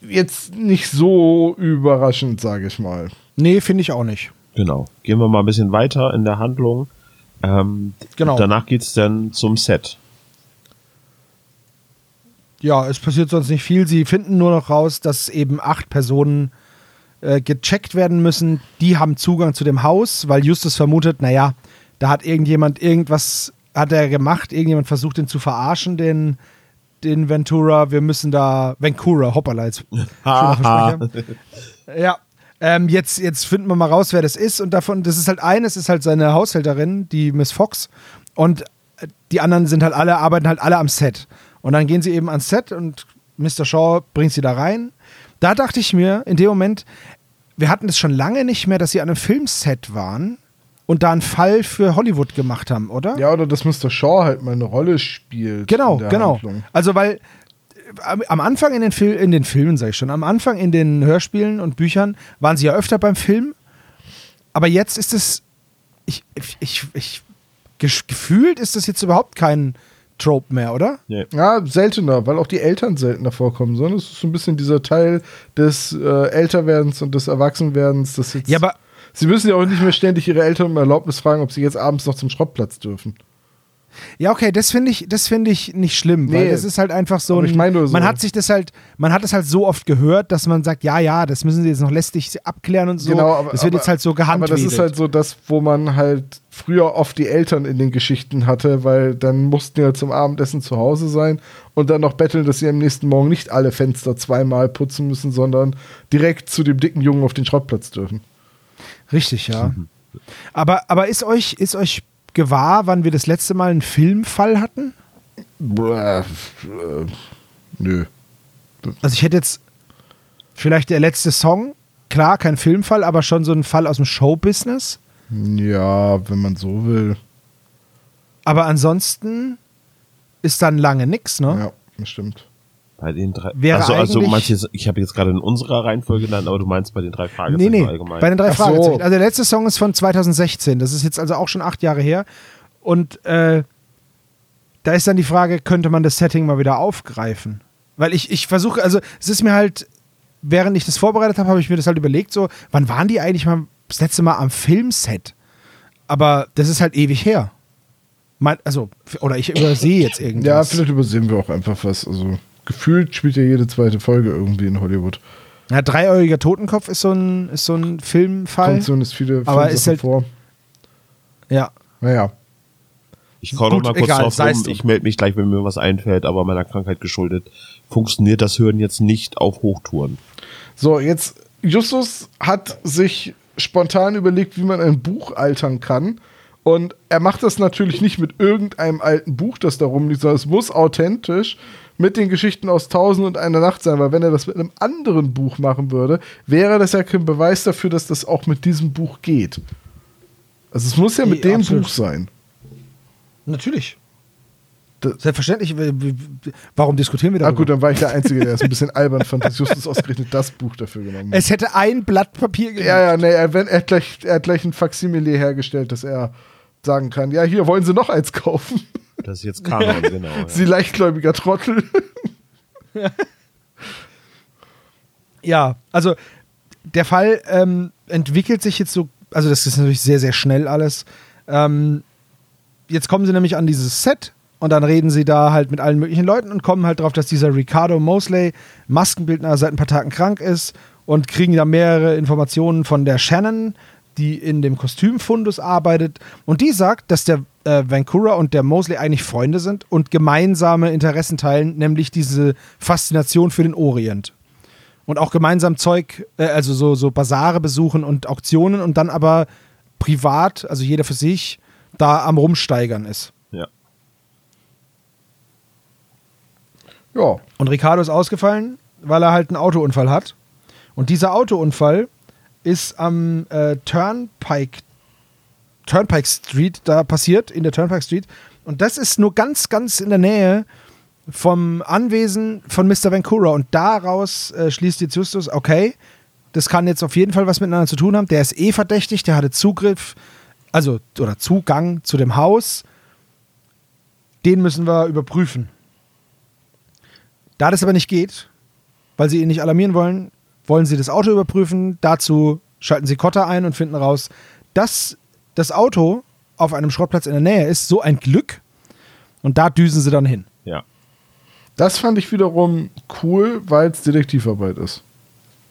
jetzt nicht so überraschend, sage ich mal. Nee, finde ich auch nicht. Genau. Gehen wir mal ein bisschen weiter in der Handlung. Ähm, Genau. Danach geht's dann zum Set. Ja, es passiert sonst nicht viel. Sie finden nur noch raus, dass eben acht Personen äh, gecheckt werden müssen. Die haben Zugang zu dem Haus, weil Justus vermutet, naja, da hat irgendjemand irgendwas hat er gemacht, irgendjemand versucht, ihn zu verarschen, den, den Ventura. Wir müssen da, Vencura, hoppala, jetzt. Ja. Ähm, jetzt, jetzt finden wir mal raus, wer das ist. Und davon, das ist halt eines, ist halt seine Haushälterin, die Miss Fox. Und äh, die anderen sind halt alle, arbeiten halt alle am Set. Und dann gehen sie eben ans Set und Mr. Shaw bringt sie da rein. Da dachte ich mir, in dem Moment, wir hatten es schon lange nicht mehr, dass sie an einem Filmset waren und da einen Fall für Hollywood gemacht haben, oder? Ja, oder dass Mr. Shaw halt mal eine Rolle spielt. Genau, genau. Handlung. Also weil äh, am, Anfang in den, Fil in den Filmen, sage ich schon, am Anfang in den Hörspielen und Büchern waren sie ja öfter beim Film. Aber jetzt ist es, ich, ich, ich, ich gefühlt ist das jetzt überhaupt kein Trope mehr, oder? Nee. Ja, seltener, weil auch die Eltern seltener vorkommen, sondern es ist so ein bisschen dieser Teil des äh, Älterwerdens und des Erwachsenwerdens. Das jetzt, Ja, aber sie müssen ja auch nicht mehr ständig ihre Eltern um Erlaubnis fragen, ob sie jetzt abends noch zum Schrottplatz dürfen. Ja, okay, das finde ich, das finde ich nicht schlimm, weil Nee, das ist halt einfach so. aber Ein, ich meine nur so. Man hat sich das halt, man hat es halt so oft gehört, dass man sagt, ja, ja, das müssen sie jetzt noch lästig abklären und so. Genau, aber, das wird aber, jetzt halt so Aber gehandelt. das ist halt so das, wo man halt früher oft die Eltern in den Geschichten hatte, weil dann mussten ja zum Abendessen zu Hause sein und dann noch betteln, dass sie am nächsten Morgen nicht alle Fenster zweimal putzen müssen, sondern direkt zu dem dicken Jungen auf den Schrottplatz dürfen. Richtig, ja. Mhm. Aber, aber ist euch, ist euch gewahr, wann wir das letzte Mal einen Filmfall hatten? Bäh, äh, nö. Also ich hätte jetzt vielleicht der letzte Song, klar, kein Filmfall, aber schon so ein Fall aus dem Showbusiness. Ja, wenn man so will. Aber ansonsten ist dann lange nix, ne? Ja, das stimmt. Bei den drei. Wäre also, also jetzt, ich habe jetzt gerade in unserer Reihenfolge genannt, aber du meinst bei den drei Nee, Fragezeichen nee, allgemein. bei den drei Ach so. Fragezeichen. Also der letzte Song ist von 2016. Das ist jetzt also auch schon acht Jahre her. Und äh, da ist dann die Frage, könnte man das Setting mal wieder aufgreifen? Weil ich, ich versuche, also es ist mir halt, während ich das vorbereitet habe, habe ich mir das halt überlegt, so, wann waren die eigentlich mal das letzte Mal am Filmset? Aber das ist halt ewig her. Mein, also, oder ich übersehe jetzt Ja, irgendwas. vielleicht übersehen wir auch einfach was. Also gefühlt spielt ja jede zweite Folge irgendwie in Hollywood. Ja, Dreieuriger Totenkopf ist so ein, ist so ein Filmfall. Kommt zumindest viele Aber Filmsachen ist halt- vor. Ja. Naja. Ich Gut, mal kurz egal, drauf rum. Ich melde mich gleich, wenn mir was einfällt, aber meiner Krankheit geschuldet funktioniert das Hören jetzt nicht auf Hochtouren. So, jetzt, Justus hat sich spontan überlegt, wie man ein Buch altern kann. Und er macht das natürlich nicht mit irgendeinem alten Buch, das da rumliegt, sondern es muss authentisch mit den Geschichten aus Tausend und einer Nacht sein, weil wenn er das mit einem anderen Buch machen würde, wäre das ja kein Beweis dafür, dass das auch mit diesem Buch geht. Also es muss ja mit Nee, dem absolut. Buch sein. Natürlich. Selbstverständlich. w- w- Warum diskutieren wir Ah darüber? gut, dann war ich der Einzige, der es ein bisschen albern fand, dass Justus ausgerechnet das Buch dafür genommen hat. es hätte ein Blatt Papier gegeben. Ja, ja, nee, er, wenn, er, hat gleich, er hat gleich ein Faksimile hergestellt, dass er sagen kann, ja, hier wollen Sie noch eins kaufen. Das ist jetzt Kanon, genau. Ja. Sie leichtgläubiger Trottel. Ja, also der Fall ähm, entwickelt sich jetzt so, also das ist natürlich sehr, sehr schnell alles. Ähm, jetzt kommen sie nämlich an dieses Set und dann reden sie da halt mit allen möglichen Leuten und kommen halt drauf, dass dieser Ricardo Mosley Maskenbildner seit ein paar Tagen krank ist und kriegen da mehrere Informationen von der Shannon, die in dem Kostümfundus arbeitet und die sagt, dass der äh, Vancouver und der Mosley eigentlich Freunde sind und gemeinsame Interessen teilen, nämlich diese Faszination für den Orient und auch gemeinsam Zeug, äh, also so, so Basare besuchen und Auktionen und dann aber privat, also jeder für sich, da am Rumsteigern ist. Ja. Ja, Und Ricardo ist ausgefallen, weil er halt einen Autounfall hat. Und dieser Autounfall ist am äh, Turnpike, Turnpike Street da passiert, in der Turnpike Street. Und das ist nur ganz, ganz in der Nähe vom Anwesen von Mr. Vancouver. Und daraus äh, schließt jetzt Justus, okay, das kann jetzt auf jeden Fall was miteinander zu tun haben. Der ist eh verdächtig, der hatte Zugriff, also oder Zugang zu dem Haus. Den müssen wir überprüfen. Da das aber nicht geht, weil sie ihn nicht alarmieren wollen, wollen sie das Auto überprüfen. Dazu schalten sie Kotter ein und finden raus, dass das Auto auf einem Schrottplatz in der Nähe ist. So ein Glück. Und da düsen sie dann hin. Ja. das fand ich wiederum cool, weil es Detektivarbeit ist.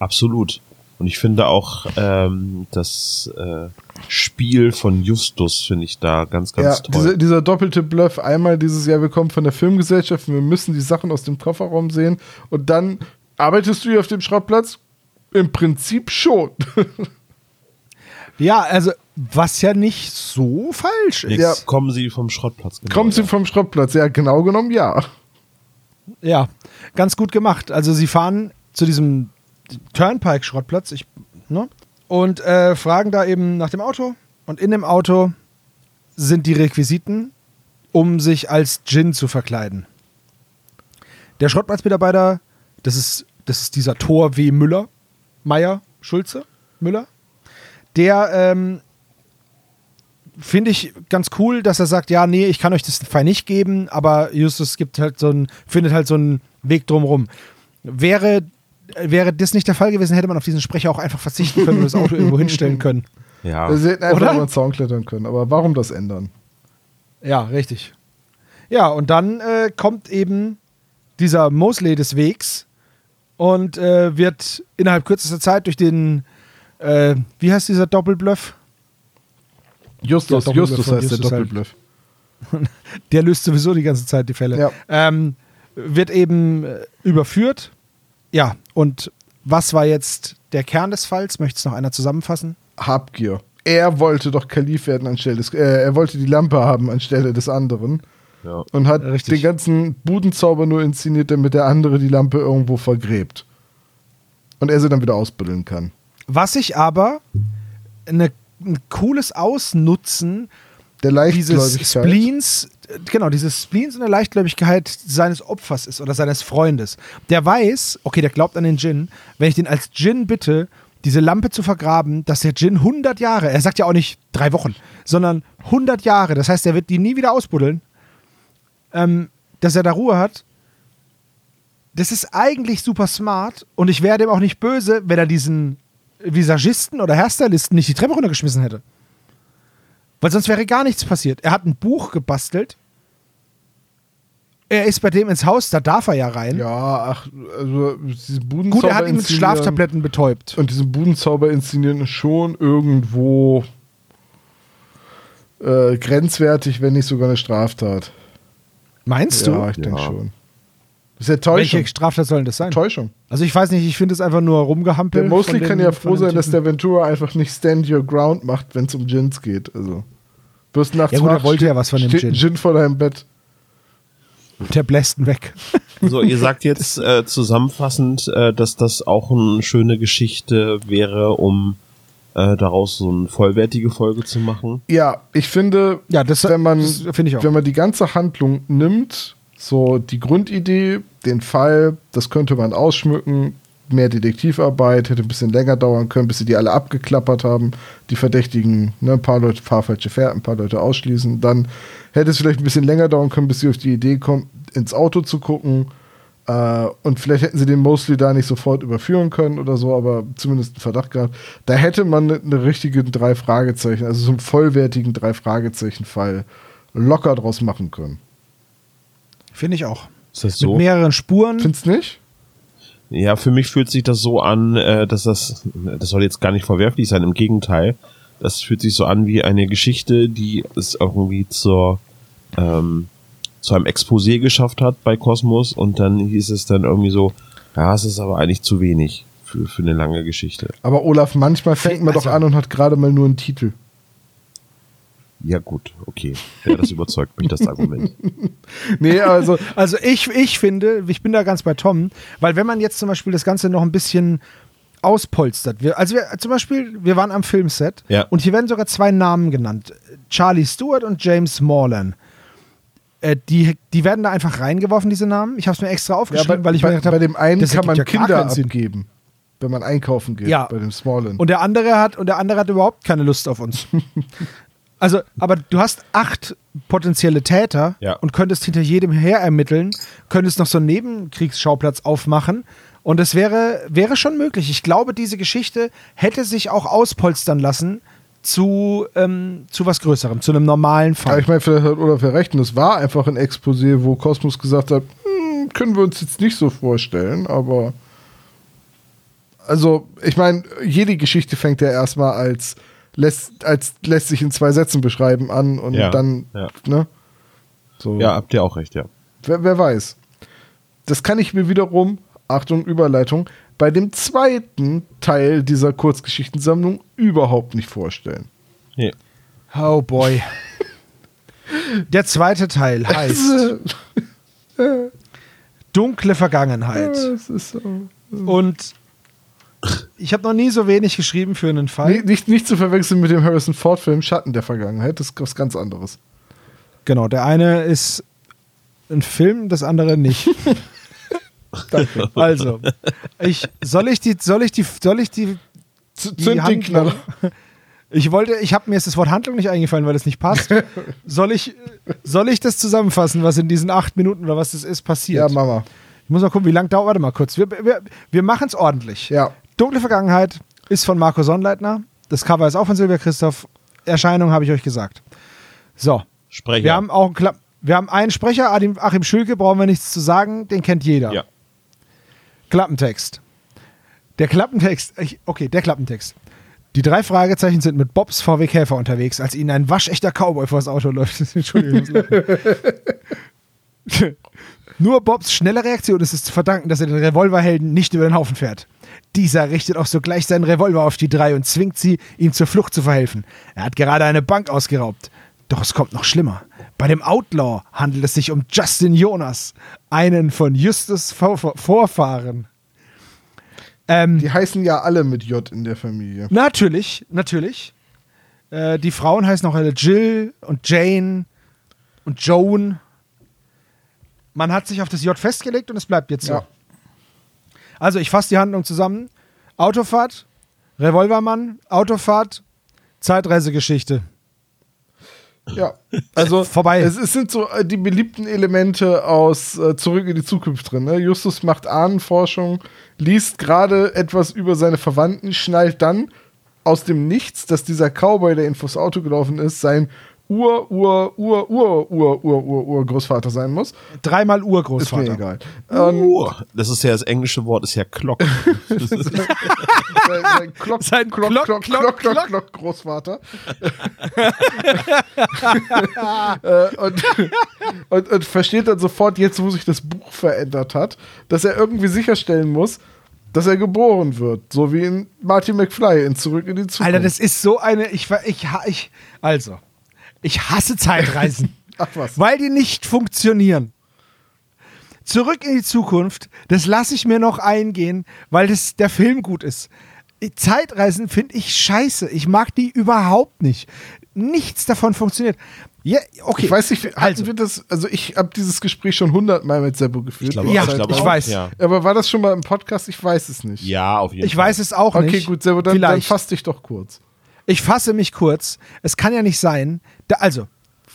Absolut. Und ich finde auch ähm, das äh, Spiel von Justus finde ich da ganz, ganz Ja, toll. diese, dieser doppelte Bluff. Einmal dieses Jahr, wir kommen von der Filmgesellschaft, wir müssen die Sachen aus dem Kofferraum sehen. Und dann arbeitest du hier auf dem Schrottplatz? Im Prinzip schon. Ja, also, was ja nicht so falsch ist. Jetzt ja. kommen sie vom Schrottplatz. Genau, Kommen sie ja. vom Schrottplatz? Ja, genau genommen, ja. Ja, ganz gut gemacht. Also sie fahren zu diesem Turnpike-Schrottplatz ich, ne? und äh, fragen da eben nach dem Auto. Und in dem Auto sind die Requisiten, um sich als Djinn zu verkleiden. Der Schrottplatzmitarbeiter, das ist, das ist dieser Thor W. Müller, Meier, Schulze, Müller, der ähm, finde ich ganz cool, dass er sagt, ja, nee, ich kann euch das Fall nicht geben, aber Justus gibt halt so ein, findet halt so einen Weg drumherum. Wäre, wäre das nicht der Fall gewesen, hätte man auf diesen Sprecher auch einfach verzichten können und das Auto irgendwo hinstellen können. Ja. Sie hätten einfach Oder? über den Zaun klettern können. Aber warum das ändern? Ja, richtig. Ja, und dann äh, kommt eben dieser Mosley des Wegs und äh, wird innerhalb kürzester Zeit durch den, äh, wie heißt dieser Doppelbluff? Justus, Ja, Justus heißt der Justus halt. Doppelbluff. Der löst sowieso die ganze Zeit die Fälle. Ja. Ähm, wird eben äh, überführt. Ja, und was war jetzt der Kern des Falls? Möchte es noch einer zusammenfassen? Habgier. Er wollte doch Kalif werden anstelle des, äh, er wollte die Lampe haben anstelle des anderen ja. und hat Richtig. den ganzen Budenzauber nur inszeniert, damit der andere die Lampe irgendwo vergräbt. Und er sie dann wieder ausbuddeln kann. Was ich aber eine, ein cooles Ausnutzen Der dieses. Spleens, genau, dieses Spleens und der Leichtgläubigkeit seines Opfers ist oder seines Freundes. Der weiß, okay, der glaubt an den Djinn, wenn ich den als Djinn bitte, diese Lampe zu vergraben, dass der Djinn 100 Jahre, er sagt ja auch nicht drei Wochen, sondern 100 Jahre, das heißt, er wird die nie wieder ausbuddeln, ähm, dass er da Ruhe hat. Das ist eigentlich super smart und ich wäre dem auch nicht böse, wenn er diesen Visagisten oder Hairstylisten nicht die Treppe runtergeschmissen hätte. Weil sonst wäre gar nichts passiert. Er hat ein Buch gebastelt. Er ist bei dem ins Haus, da darf er ja rein. Ja, ach, also diese Budenzauber Gut, er hat ihn mit Schlaftabletten betäubt. Und diesen Budenzauber inszenieren ist schon irgendwo äh, grenzwertig, wenn nicht sogar eine Straftat. Meinst ja, du? ich denke Ja. schon. Das ist ja Täuschung. Welche Straftat soll denn das sein? Täuschung. Also ich weiß nicht, ich finde es einfach nur rumgehampelt. Der Mosley kann ja froh sein, dass der Ventura einfach nicht Stand Your Ground macht, wenn es um Gins geht. Also. Wirst nachts Ja gut, er wollte ja was von dem steht Gin. ein Gin vor deinem Bett. Der bläst ihn weg. So, ihr sagt jetzt äh, zusammenfassend, äh, dass das auch eine schöne Geschichte wäre, um äh, daraus so eine vollwertige Folge zu machen. Ja, ich finde, Ja, das- wenn man, das ich auch. wenn man die ganze Handlung nimmt, so die Grundidee, den Fall, das könnte man ausschmücken, mehr Detektivarbeit, hätte ein bisschen länger dauern können, bis sie die alle abgeklappert haben, die Verdächtigen, ne, ein paar Leute fahrfalsche Fährten, ein paar Leute ausschließen, dann hätte es vielleicht ein bisschen länger dauern können, bis sie auf die Idee kommen, ins Auto zu gucken, äh, und vielleicht hätten sie den Mosley da nicht sofort überführen können oder so, aber zumindest einen Verdacht gehabt. Da hätte man eine, eine richtige drei Fragezeichen, also so einen vollwertigen drei Fragezeichen-Fall locker draus machen können. Finde ich auch. Ist das Mit so? mehreren Spuren. Findest nicht? Ja, für mich fühlt sich das so an, äh, dass das, das soll jetzt gar nicht verwerflich sein, im Gegenteil. Das fühlt sich so an wie eine Geschichte, die es irgendwie zur, ähm, zu einem Exposé geschafft hat bei Kosmos und dann hieß es dann irgendwie so, ja, es ist aber eigentlich zu wenig für, für eine lange Geschichte. Aber Olaf, manchmal fängt man doch Also- an und hat gerade mal nur einen Titel. Ja gut, okay. Ja, das überzeugt mich, das Argument. Nee, also, Also ich, ich finde, ich bin da ganz bei Tom, weil wenn man jetzt zum Beispiel das Ganze noch ein bisschen auspolstert, wir, also wir, zum Beispiel, wir waren am Filmset Ja. und hier werden sogar zwei Namen genannt, Charlie Stewart und James Morlan. Äh, die, die werden da einfach reingeworfen, diese Namen. Ich habe es mir extra ja, aufgeschrieben, bei, weil ich bei, mir gedacht bei habe, dem einen das kann man ja Kinder abgeben, wenn man einkaufen geht, Ja. bei dem Smallland. Und der andere hat und der andere hat überhaupt keine Lust auf uns. also, aber du hast acht potenzielle Täter Ja. und könntest hinter jedem her ermitteln, könntest noch so einen Nebenkriegsschauplatz aufmachen und es wäre wäre schon möglich. Ich glaube, diese Geschichte hätte sich auch auspolstern lassen zu ähm, zu was Größerem, zu einem normalen Fall. ich meine, vielleicht hat Olaf ja recht. Und es war einfach ein Exposé, wo Kosmos gesagt hat, hm, können wir uns jetzt nicht so vorstellen, aber also, ich meine, jede Geschichte fängt ja erstmal als lässt, als lässt sich in zwei Sätzen beschreiben an und Ja, dann, ja. ne? So. Ja, habt ihr auch recht, ja. Wer, wer weiß. Das kann ich mir wiederum, Achtung, Überleitung, bei dem zweiten Teil dieser Kurzgeschichtensammlung überhaupt nicht vorstellen. Nee. Oh boy. Der zweite Teil heißt Dunkle Vergangenheit. Es ist so. Und ich habe noch nie so wenig geschrieben für einen Fall. Nicht, nicht, nicht zu verwechseln mit dem Harrison Ford-Film Schatten der Vergangenheit, das ist was ganz anderes. Genau, der eine ist ein Film, das andere nicht. Danke. Also, ich soll ich die soll ich die soll ich die die Zünd den Handlung- Knaller. Ich wollte, ich habe mir ist das Wort Handlung nicht eingefallen, weil es nicht passt. Soll ich soll ich das zusammenfassen, was in diesen acht Minuten oder was das ist Ja, passiert? Mama. ich muss mal gucken, wie lange dauert. Warte mal kurz. Wir, wir, wir machen es ordentlich. Ja. Dunkle Vergangenheit ist von Marco Sonnleitner. Das Cover ist auch von Silvia Christoph. Erscheinung habe ich euch gesagt. So, Sprecher. wir haben auch einen Kla wir haben einen Sprecher, Achim, Schülke, brauchen wir nichts zu sagen, den kennt jeder. ja. Klappentext. Der Klappentext, okay, der Klappentext. Die drei Fragezeichen sind mit Bobs VW Käfer unterwegs, als ihnen ein waschechter Cowboy vors Auto läuft. Entschuldigung. Nur Bobs schnelle Reaktion ist es zu verdanken, dass er den Revolverhelden nicht über den Haufen fährt. Dieser richtet auch sogleich seinen Revolver auf die drei und zwingt sie, ihm zur Flucht zu verhelfen. Er hat gerade eine Bank ausgeraubt. Doch es kommt noch schlimmer. Bei dem Outlaw handelt es sich um Justin Jonas, einen von Justus Vor Vorfahren. Ähm, Die heißen ja alle mit J in der Familie. Natürlich, natürlich. Äh, die Frauen heißen auch alle Jill und Jane und Joan. Man hat sich auf das J festgelegt und es bleibt jetzt so. Ja. Also ich fasse die Handlung zusammen. Autofahrt, Revolvermann, Autofahrt, Zeitreisegeschichte. Ja, also Vorbei. Es, es sind so äh, die beliebten Elemente aus äh, Zurück in die Zukunft drin. Ne? Justus macht Ahnenforschung, liest gerade etwas über seine Verwandten, schnallt dann aus dem Nichts, dass dieser Cowboy, der ihn vors Auto gelaufen ist, sein Ur, Ur, Ur, Ur, Ur, Ur, Ur, Ur Großvater sein muss. Dreimal Ist mir Urgroßvater. egal. Ähm, Uh, das ist ja das englische Wort, ist ja Glock. sein, sein Klock, Sein Klock, Klock, Klock, Klock, Klock, Klock, Klock. Klock, Großvater. äh, und, und, und versteht dann sofort, jetzt wo sich das Buch verändert hat, dass er irgendwie sicherstellen muss, dass er geboren wird. So wie in Marty McFly in Zurück in die Zukunft. Alter, das ist so eine. Ich, ich, ha- ich, also, ich hasse Zeitreisen. Ach was. Weil die nicht funktionieren. Zurück in die Zukunft, das lasse ich mir noch eingehen, weil das, der Film gut ist. Zeitreisen finde ich scheiße. Ich mag die überhaupt nicht. Nichts davon funktioniert. Ja, okay. Ich weiß nicht, Also. wir das, also ich habe dieses Gespräch schon hundertmal mit Sebo geführt. glaube, Ja, ich, glaube ich weiß. Ja, Aber war das schon mal im Podcast? Ich weiß es nicht. ja auf jeden Ich Fall. weiß es auch nicht. Okay, gut, Sebo, dann, dann Vielleicht. fass dich doch kurz. Ich fasse mich kurz. Es kann ja nicht sein. Da, also,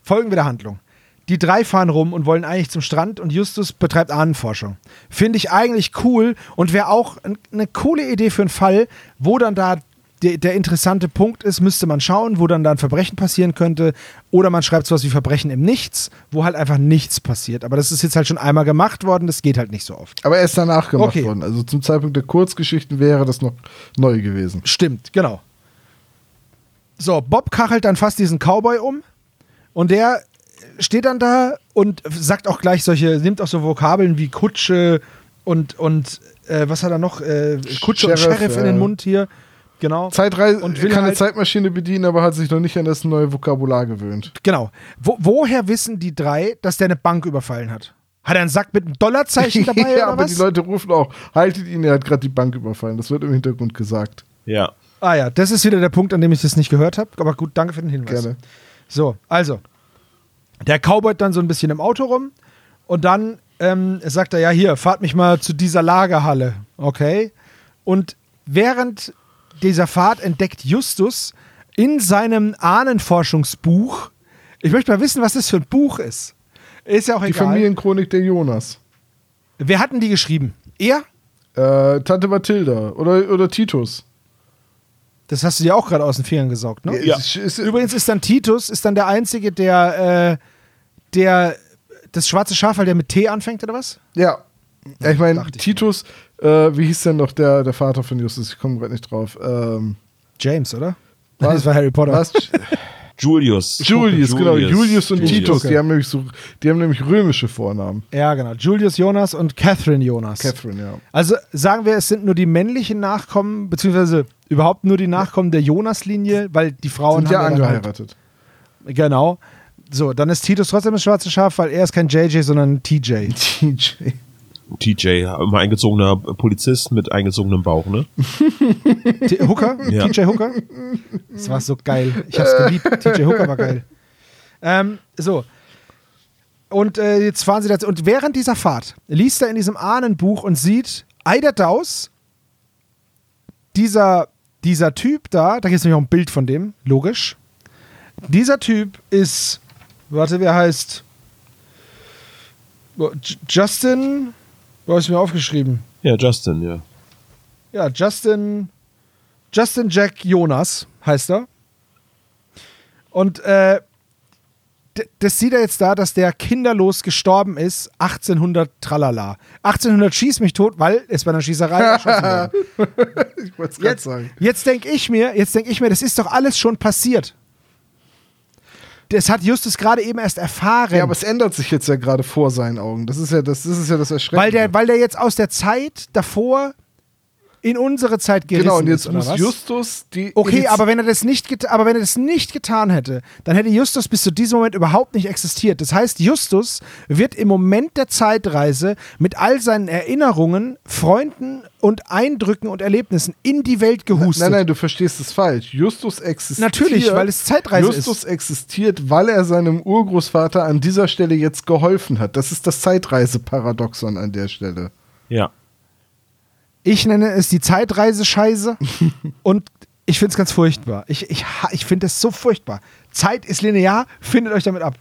folgen wir der Handlung. Die drei fahren rum und wollen eigentlich zum Strand und Justus betreibt Ahnenforschung. Finde ich eigentlich cool und wäre auch ein, eine coole Idee für einen Fall, wo dann da der, der interessante Punkt ist, müsste man schauen, wo dann da ein Verbrechen passieren könnte. Oder man schreibt sowas wie Verbrechen im Nichts, wo halt einfach nichts passiert. Aber das ist jetzt halt schon einmal gemacht worden, das geht halt nicht so oft. Aber er ist danach gemacht Okay. worden. Also zum Zeitpunkt der Kurzgeschichten wäre das noch neu gewesen. Stimmt, genau. So, Bob kachelt dann fast diesen Cowboy um und der steht dann da und sagt auch gleich solche, nimmt auch so Vokabeln wie Kutsche und, und äh, was hat er noch? Äh, Kutsche und Sheriff, Sheriff in den Mund hier. Genau. Zeitreise Und will kann eine halt- Zeitmaschine bedienen, aber hat sich noch nicht an das neue Vokabular gewöhnt. Genau. Wo, woher wissen die drei, dass der eine Bank überfallen hat? Hat er einen Sack mit einem Dollarzeichen dabei ja, oder aber was? die Leute rufen auch, haltet ihn, er hat gerade die Bank überfallen. Das wird im Hintergrund gesagt. Ja. Ah ja, das ist wieder der Punkt, an dem ich das nicht gehört habe. Aber gut, danke für den Hinweis. Gerne. So, also, der cowboyt dann so ein bisschen im Auto rum und dann ähm, sagt er, ja, hier, fahrt mich mal zu dieser Lagerhalle, okay? Und während dieser Fahrt entdeckt Justus in seinem Ahnenforschungsbuch, ich möchte mal wissen, was das für ein Buch ist. Ist ja auch Die egal. Familienchronik der Jonas. Wer hat denn die geschrieben? Er? Äh, Tante Mathilda oder, oder Titus. Das hast du dir auch gerade aus den Fingern gesaugt, ne? Ja. Übrigens ist dann Titus ist dann der Einzige, der, äh, der das schwarze Schaf, weil der mit T anfängt, oder was? Ja. ja ich meine, Titus, äh, wie hieß denn noch der, der Vater von Justus? Ich komme gerade nicht drauf. Ähm, James, oder? Was? Das war Harry Potter. was? Julius. Julius, genau. Julius und Julius. Titus, Okay. die haben nämlich so, die haben nämlich römische Vornamen. Ja, genau. Julius Jonas und Catherine Jonas. Catherine, ja. Also sagen wir, es sind nur die männlichen Nachkommen, beziehungsweise überhaupt nur die Nachkommen der Jonas-Linie, weil die Frauen Sind ja haben dann angeheiratet. Halt, genau. So, dann ist Titus trotzdem das schwarze Schaf, weil er ist kein JJ, sondern TJ. TJ. TJ, immer eingezogener Polizist mit eingezogenem Bauch, ne? Hooker? Ja. TJ Hooker? Das war so geil. Ich hab's geliebt. TJ Hooker war geil. Ähm, so. Und äh, jetzt fahren sie dazu. Und während dieser Fahrt liest er in diesem Ahnenbuch und sieht Eider Daus, dieser, dieser Typ da, da gibt es nämlich auch ein Bild von dem, logisch. Dieser Typ ist, warte, wer heißt Justin, habe ich mir aufgeschrieben? Ja, Justin, ja. Ja, Justin. Justin Jack Jonas heißt er. Und äh, das sieht er jetzt da, dass der kinderlos gestorben ist, 1800 tralala. 1800 schieß mich tot, weil es bei einer Schießerei erschossen wurde. Ich wollte es gerade Jetzt, sagen. jetzt denke ich mir, jetzt denke ich mir, das ist doch alles schon passiert. Das hat Justus gerade eben erst erfahren. Ja, aber es ändert sich jetzt ja gerade vor seinen Augen. Das ist ja das, das, ist ja das Erschreckende. weil, der, weil der jetzt aus der Zeit davor in unsere Zeit gerissen genau, und jetzt ist, oder muss was? Justus die. Okay, aber wenn er das nicht, aber wenn er das nicht getan hätte, dann hätte Justus bis zu diesem Moment überhaupt nicht existiert. Das heißt, Justus wird im Moment der Zeitreise mit all seinen Erinnerungen, Freunden und Eindrücken und Erlebnissen in die Welt gehustet. Nein, nein, du verstehst es falsch. Justus existiert. Natürlich, weil es Zeitreise Justus existiert, weil er seinem Urgroßvater an dieser Stelle jetzt geholfen hat. Das ist das Zeitreise-Paradoxon an der Stelle. Ja. Ich nenne es die Zeitreise-Scheiße und ich finde es ganz furchtbar. Ich, ich, ha- ich finde es so furchtbar. Zeit ist linear, findet euch damit ab.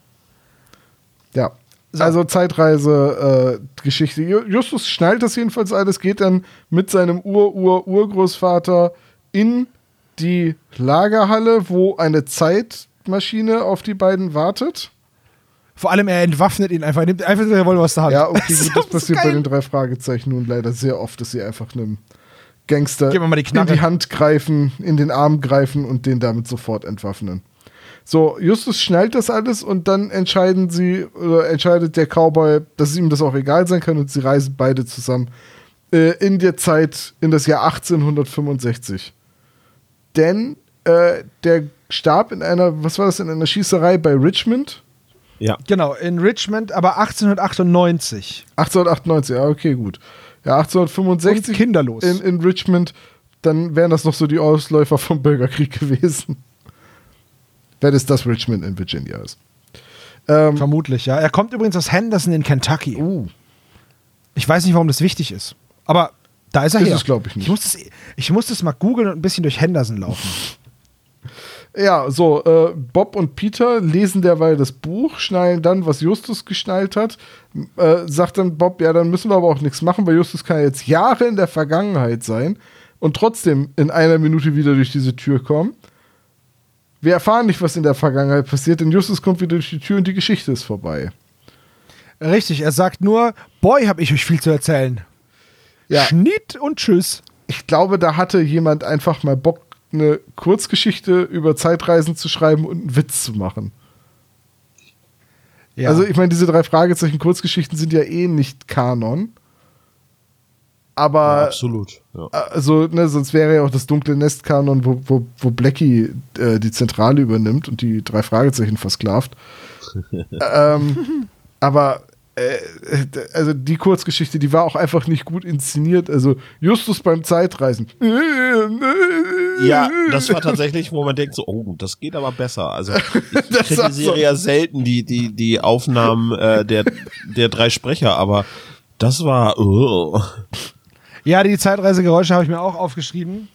Ja. So. Also Zeitreise-Geschichte. Justus schnallt das jedenfalls alles, geht dann mit seinem Ur-Ur-Urgroßvater in die Lagerhalle, wo eine Zeitmaschine auf die beiden wartet. Vor allem, er entwaffnet ihn einfach. Er nimmt einfach den Revolver aus der Hand. Ja, okay, das ist passiert geil. bei den drei Fragezeichen nun leider sehr oft, dass sie einfach einem Gangster die in die Hand greifen, in den Arm greifen und den damit sofort entwaffnen. So, Justus schnallt das alles und dann entscheiden sie, oder entscheidet der Cowboy, dass ihm das auch egal sein kann und sie reisen beide zusammen äh, in der Zeit, in das Jahr 1865. Denn äh, der starb in einer, was war das, in einer Schießerei bei Richmond? Ja. Genau, in Richmond, aber 1898. 1898, ja, okay, gut. Ja, 1865. Und kinderlos. In, in Richmond. dann wären das noch so die Ausläufer vom Bürgerkrieg gewesen. Wenn es das Richmond in Virginia ist. Ähm, Vermutlich, ja. Er kommt übrigens aus Henderson in Kentucky. uh, Ich weiß nicht, warum das wichtig ist. Aber da ist er Ist her. es, glaub ich, nicht. Ich muss das, ich muss das mal googeln und ein bisschen durch Henderson laufen. ja, so, äh, Bob und Peter lesen derweil das Buch, schnallen dann, was Justus geschnallt hat. Äh, sagt dann Bob, ja, dann müssen wir aber auch nichts machen, weil Justus kann jetzt Jahre in der Vergangenheit sein und trotzdem in einer Minute wieder durch diese Tür kommen. Wir erfahren nicht, was in der Vergangenheit passiert, denn Justus kommt wieder durch die Tür und die Geschichte ist vorbei. Richtig, er sagt nur, Boy, hab ich euch viel zu erzählen. Ja. Schnitt und tschüss. ich glaube, da hatte jemand einfach mal Bock, eine Kurzgeschichte über Zeitreisen zu schreiben und einen Witz zu machen. Ja. Also, ich meine, diese drei Fragezeichen Kurzgeschichten sind ja eh nicht Kanon. Aber, absolut. Ja. also, ne, sonst wäre ja auch das dunkle Nest Kanon, wo, wo, wo Blackie äh, die Zentrale übernimmt und die drei Fragezeichen versklavt. ähm, aber, also die Kurzgeschichte, die war auch einfach nicht gut inszeniert. Also, Justus beim Zeitreisen. Ja, das war tatsächlich, wo man denkt so, oh, das geht aber besser. Also ich kritisiere ja selten die, die, die Aufnahmen äh, der, der drei Sprecher, aber das war, oh. Ja, die Zeitreisegeräusche habe ich mir auch aufgeschrieben.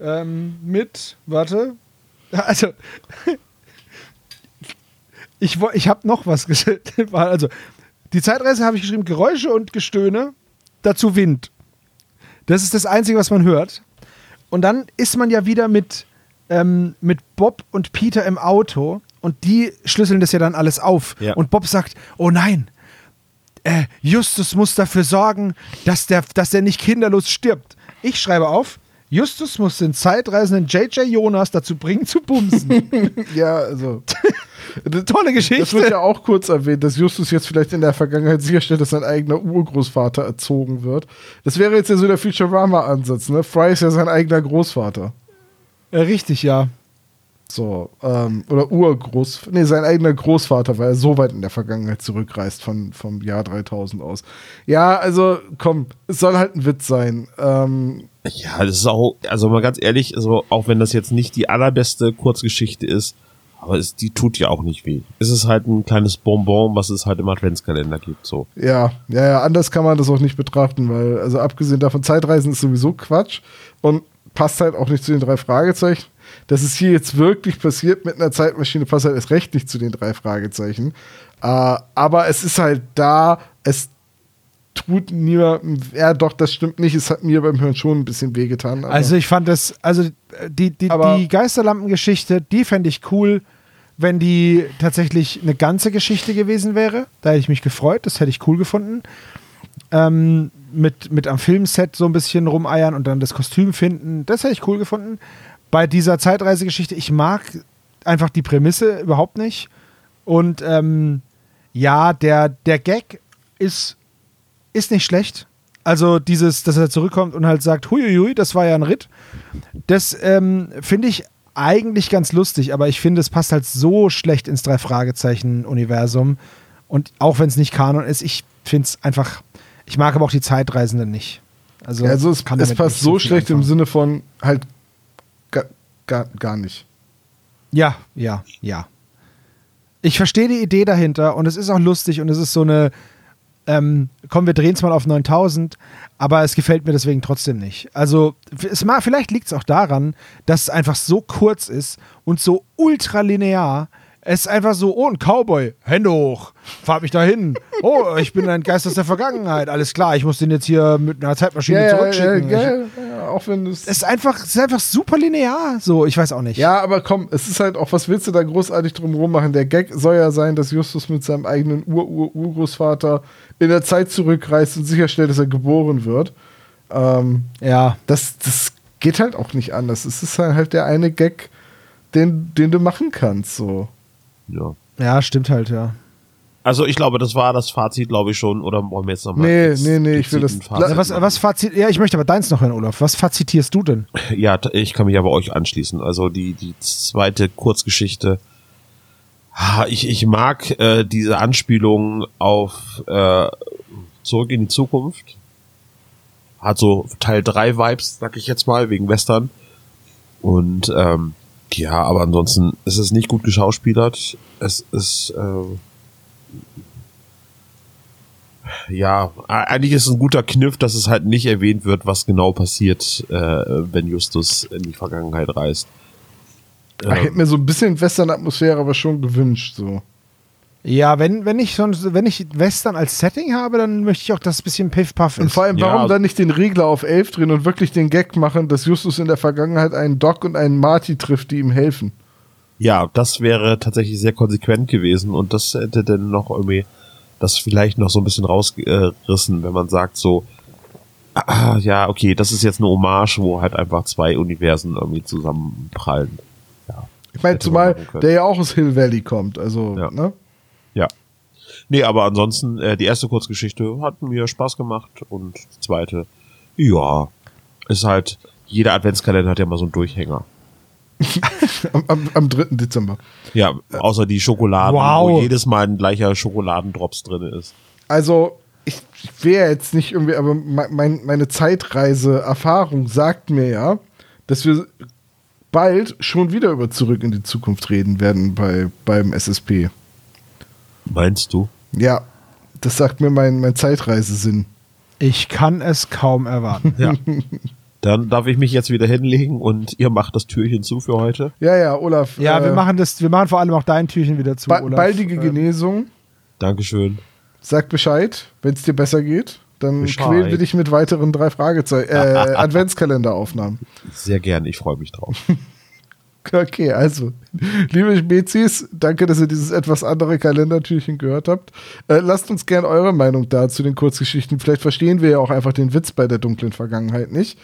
Ähm, mit, warte. Also, ich, ich habe noch was geschrieben. Also, die Zeitreise habe ich geschrieben: Geräusche und Gestöhne, dazu Wind. Das ist das Einzige, was man hört. Und dann ist man ja wieder mit, ähm, mit Bob und Peter im Auto und die schlüsseln das ja dann alles auf. Ja. Und Bob sagt: Oh nein, äh, Justus muss dafür sorgen, dass der, dass der nicht kinderlos stirbt. Ich schreibe auf, Justus muss den zeitreisenden J.J. Jonas dazu bringen, zu bumsen. Ja, also. Tolle Das wird Geschichte. ja auch kurz erwähnt, dass Justus jetzt vielleicht in der Vergangenheit sicherstellt, dass sein eigener Urgroßvater erzogen wird. Das wäre jetzt ja so der Futurama-Ansatz, ne? Fry ist ja sein eigener Großvater. Äh, Richtig, ja. So, ähm, oder Urgroß, nee, sein eigener Großvater, weil er so weit in der Vergangenheit zurückreist von, vom Jahr 3000 aus. Ja, also, komm, es soll halt ein Witz sein. Ähm, Ja, das ist auch, also mal ganz ehrlich, also auch wenn das jetzt nicht die allerbeste Kurzgeschichte ist, aber es, die tut ja auch nicht weh. Es ist halt ein kleines Bonbon, was es halt im Adventskalender gibt, so. Ja, ja, ja, anders kann man das auch nicht betrachten, weil, also abgesehen davon, Zeitreisen ist sowieso Quatsch und passt halt auch nicht zu den drei Fragezeichen. Dass es hier jetzt wirklich passiert mit einer Zeitmaschine, passt halt erst recht nicht zu den drei Fragezeichen. Äh, aber es ist halt da, es tut niemandem, ja doch, das stimmt nicht, es hat mir beim Hören schon ein bisschen wehgetan. Also ich fand das, also die, die, die Geisterlampengeschichte, die fände ich cool, wenn die tatsächlich eine ganze Geschichte gewesen wäre. Da hätte ich mich gefreut, das hätte ich cool gefunden. Ähm, mit, mit am Filmset so ein bisschen rumeiern und dann das Kostüm finden, das hätte ich cool gefunden. Bei dieser Zeitreisegeschichte, ich mag einfach die Prämisse überhaupt nicht. Und ähm, ja, der, der Gag ist, ist nicht schlecht. Also dieses, dass er zurückkommt und halt sagt, huiuiui, das war ja ein Ritt. Das ähm, finde ich eigentlich ganz lustig, aber ich finde, es passt halt so schlecht ins Drei-Fragezeichen-Universum. Und auch wenn es nicht Kanon ist, ich finde es einfach, ich mag aber auch die Zeitreisenden nicht. Also, also es, es passt so viel schlecht im anfangen. Sinne von halt gar, gar, gar nicht. Ja, ja, ja. Ich verstehe die Idee dahinter und es ist auch lustig und es ist so eine, ähm, komm, wir drehen es mal auf 9000, aber es gefällt mir deswegen trotzdem nicht. Also, es mag, vielleicht liegt es auch daran, dass es einfach so kurz ist und so ultralinear. Es ist einfach so, oh, ein Cowboy, Hände hoch, fahr mich dahin. Oh, ich bin ein Geist aus der Vergangenheit, alles klar, ich muss den jetzt hier mit einer Zeitmaschine zurückschicken. ja, ja, ja, auch wenn es. Es ist einfach, es ist einfach super linear, so, ich weiß auch nicht. Ja, aber komm, es ist halt auch, was willst du da großartig drum rummachen? Der Gag soll ja sein, dass Justus mit seinem eigenen Ur-Ur-Urgroßvater in der Zeit zurückreist und sicherstellt, dass er geboren wird. Ähm, ja. das, das geht halt auch nicht anders. Es ist halt der eine Gag, den, den du machen kannst, so. Ja. Ja, stimmt halt, ja. Also ich glaube, das war das Fazit, glaube ich schon. Oder wollen wir jetzt nochmal? Nee, nee, nee, ich will das- Also was, was Fazit, ja, ich möchte aber deins noch hören, Olaf. Was fazitierst du denn? Ja, ich kann mich aber euch anschließen. Also die, die zweite Kurzgeschichte. Ah, Ich, ich mag äh, diese Anspielung auf äh, Zurück in die Zukunft. hat so Teil 3 Vibes, sag ich jetzt mal, wegen Western. Und ähm, ja, aber ansonsten ist es nicht gut geschauspielert. Es ist äh, ja, eigentlich ist es ein guter Kniff, dass es halt nicht erwähnt wird, was genau passiert, äh, wenn Justus in die Vergangenheit reist. Ich hätte mir so ein bisschen Western-Atmosphäre aber schon gewünscht, so. Ja, wenn, wenn ich sonst, wenn ich Western als Setting habe, dann möchte ich auch, dass es ein bisschen Piff-Puff ist. Und vor allem, warum Ja. dann nicht den Regler auf 11 drehen und wirklich den Gag machen, dass Justus in der Vergangenheit einen Doc und einen Marty trifft, die ihm helfen? Ja, das wäre tatsächlich sehr konsequent gewesen und das hätte dann noch irgendwie das vielleicht noch so ein bisschen rausgerissen, wenn man sagt so, ah, ja, okay, das ist jetzt eine Hommage, wo halt einfach zwei Universen irgendwie zusammenprallen. Ich meine, zumal der ja auch aus Hill Valley kommt, also, Ja. ne? Ja. Nee, aber ansonsten, äh, die erste Kurzgeschichte hat mir Spaß gemacht und die zweite, ja, ist halt, jeder Adventskalender hat ja mal so einen Durchhänger. Am, am, am 3. Dezember. Ja, außer die Schokoladen, Wow. wo jedes Mal ein gleicher Schokoladendrops drin ist. Also, ich, ich wäre jetzt nicht irgendwie, aber me- mein, meine Zeitreise-Erfahrung sagt mir ja, dass wir bald schon wieder über Zurück in die Zukunft reden werden bei, beim SSP. Meinst du? Ja, das sagt mir mein, mein Zeitreisesinn. Ich kann es kaum erwarten. Ja. Dann darf ich mich jetzt wieder hinlegen und ihr macht das Türchen zu für heute. Ja, ja, Olaf. Ja, äh, wir machen das, wir machen vor allem auch dein Türchen wieder zu, ba Olaf. baldige Ähm, Genesung. Dankeschön. Sag Bescheid, wenn es dir besser geht. Dann Bescheid. quälen wir dich mit weiteren drei Fragezeichen, äh, Adventskalenderaufnahmen. Sehr gern, ich freue mich drauf. Okay, also, liebe Spezies, danke, dass ihr dieses etwas andere Kalendertürchen gehört habt. Äh, lasst uns gerne eure Meinung da zu den Kurzgeschichten. Vielleicht verstehen wir ja auch einfach den Witz bei der dunklen Vergangenheit nicht.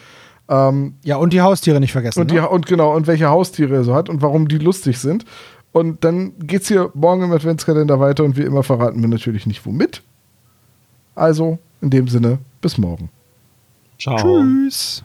Ähm, Ja, und die Haustiere nicht vergessen. und, die, ne? und genau, und welche Haustiere er so hat und warum die lustig sind. Und dann geht's hier morgen im Adventskalender weiter und wie immer verraten wir natürlich nicht womit. Also, in dem Sinne, bis morgen. Ciao. Tschüss.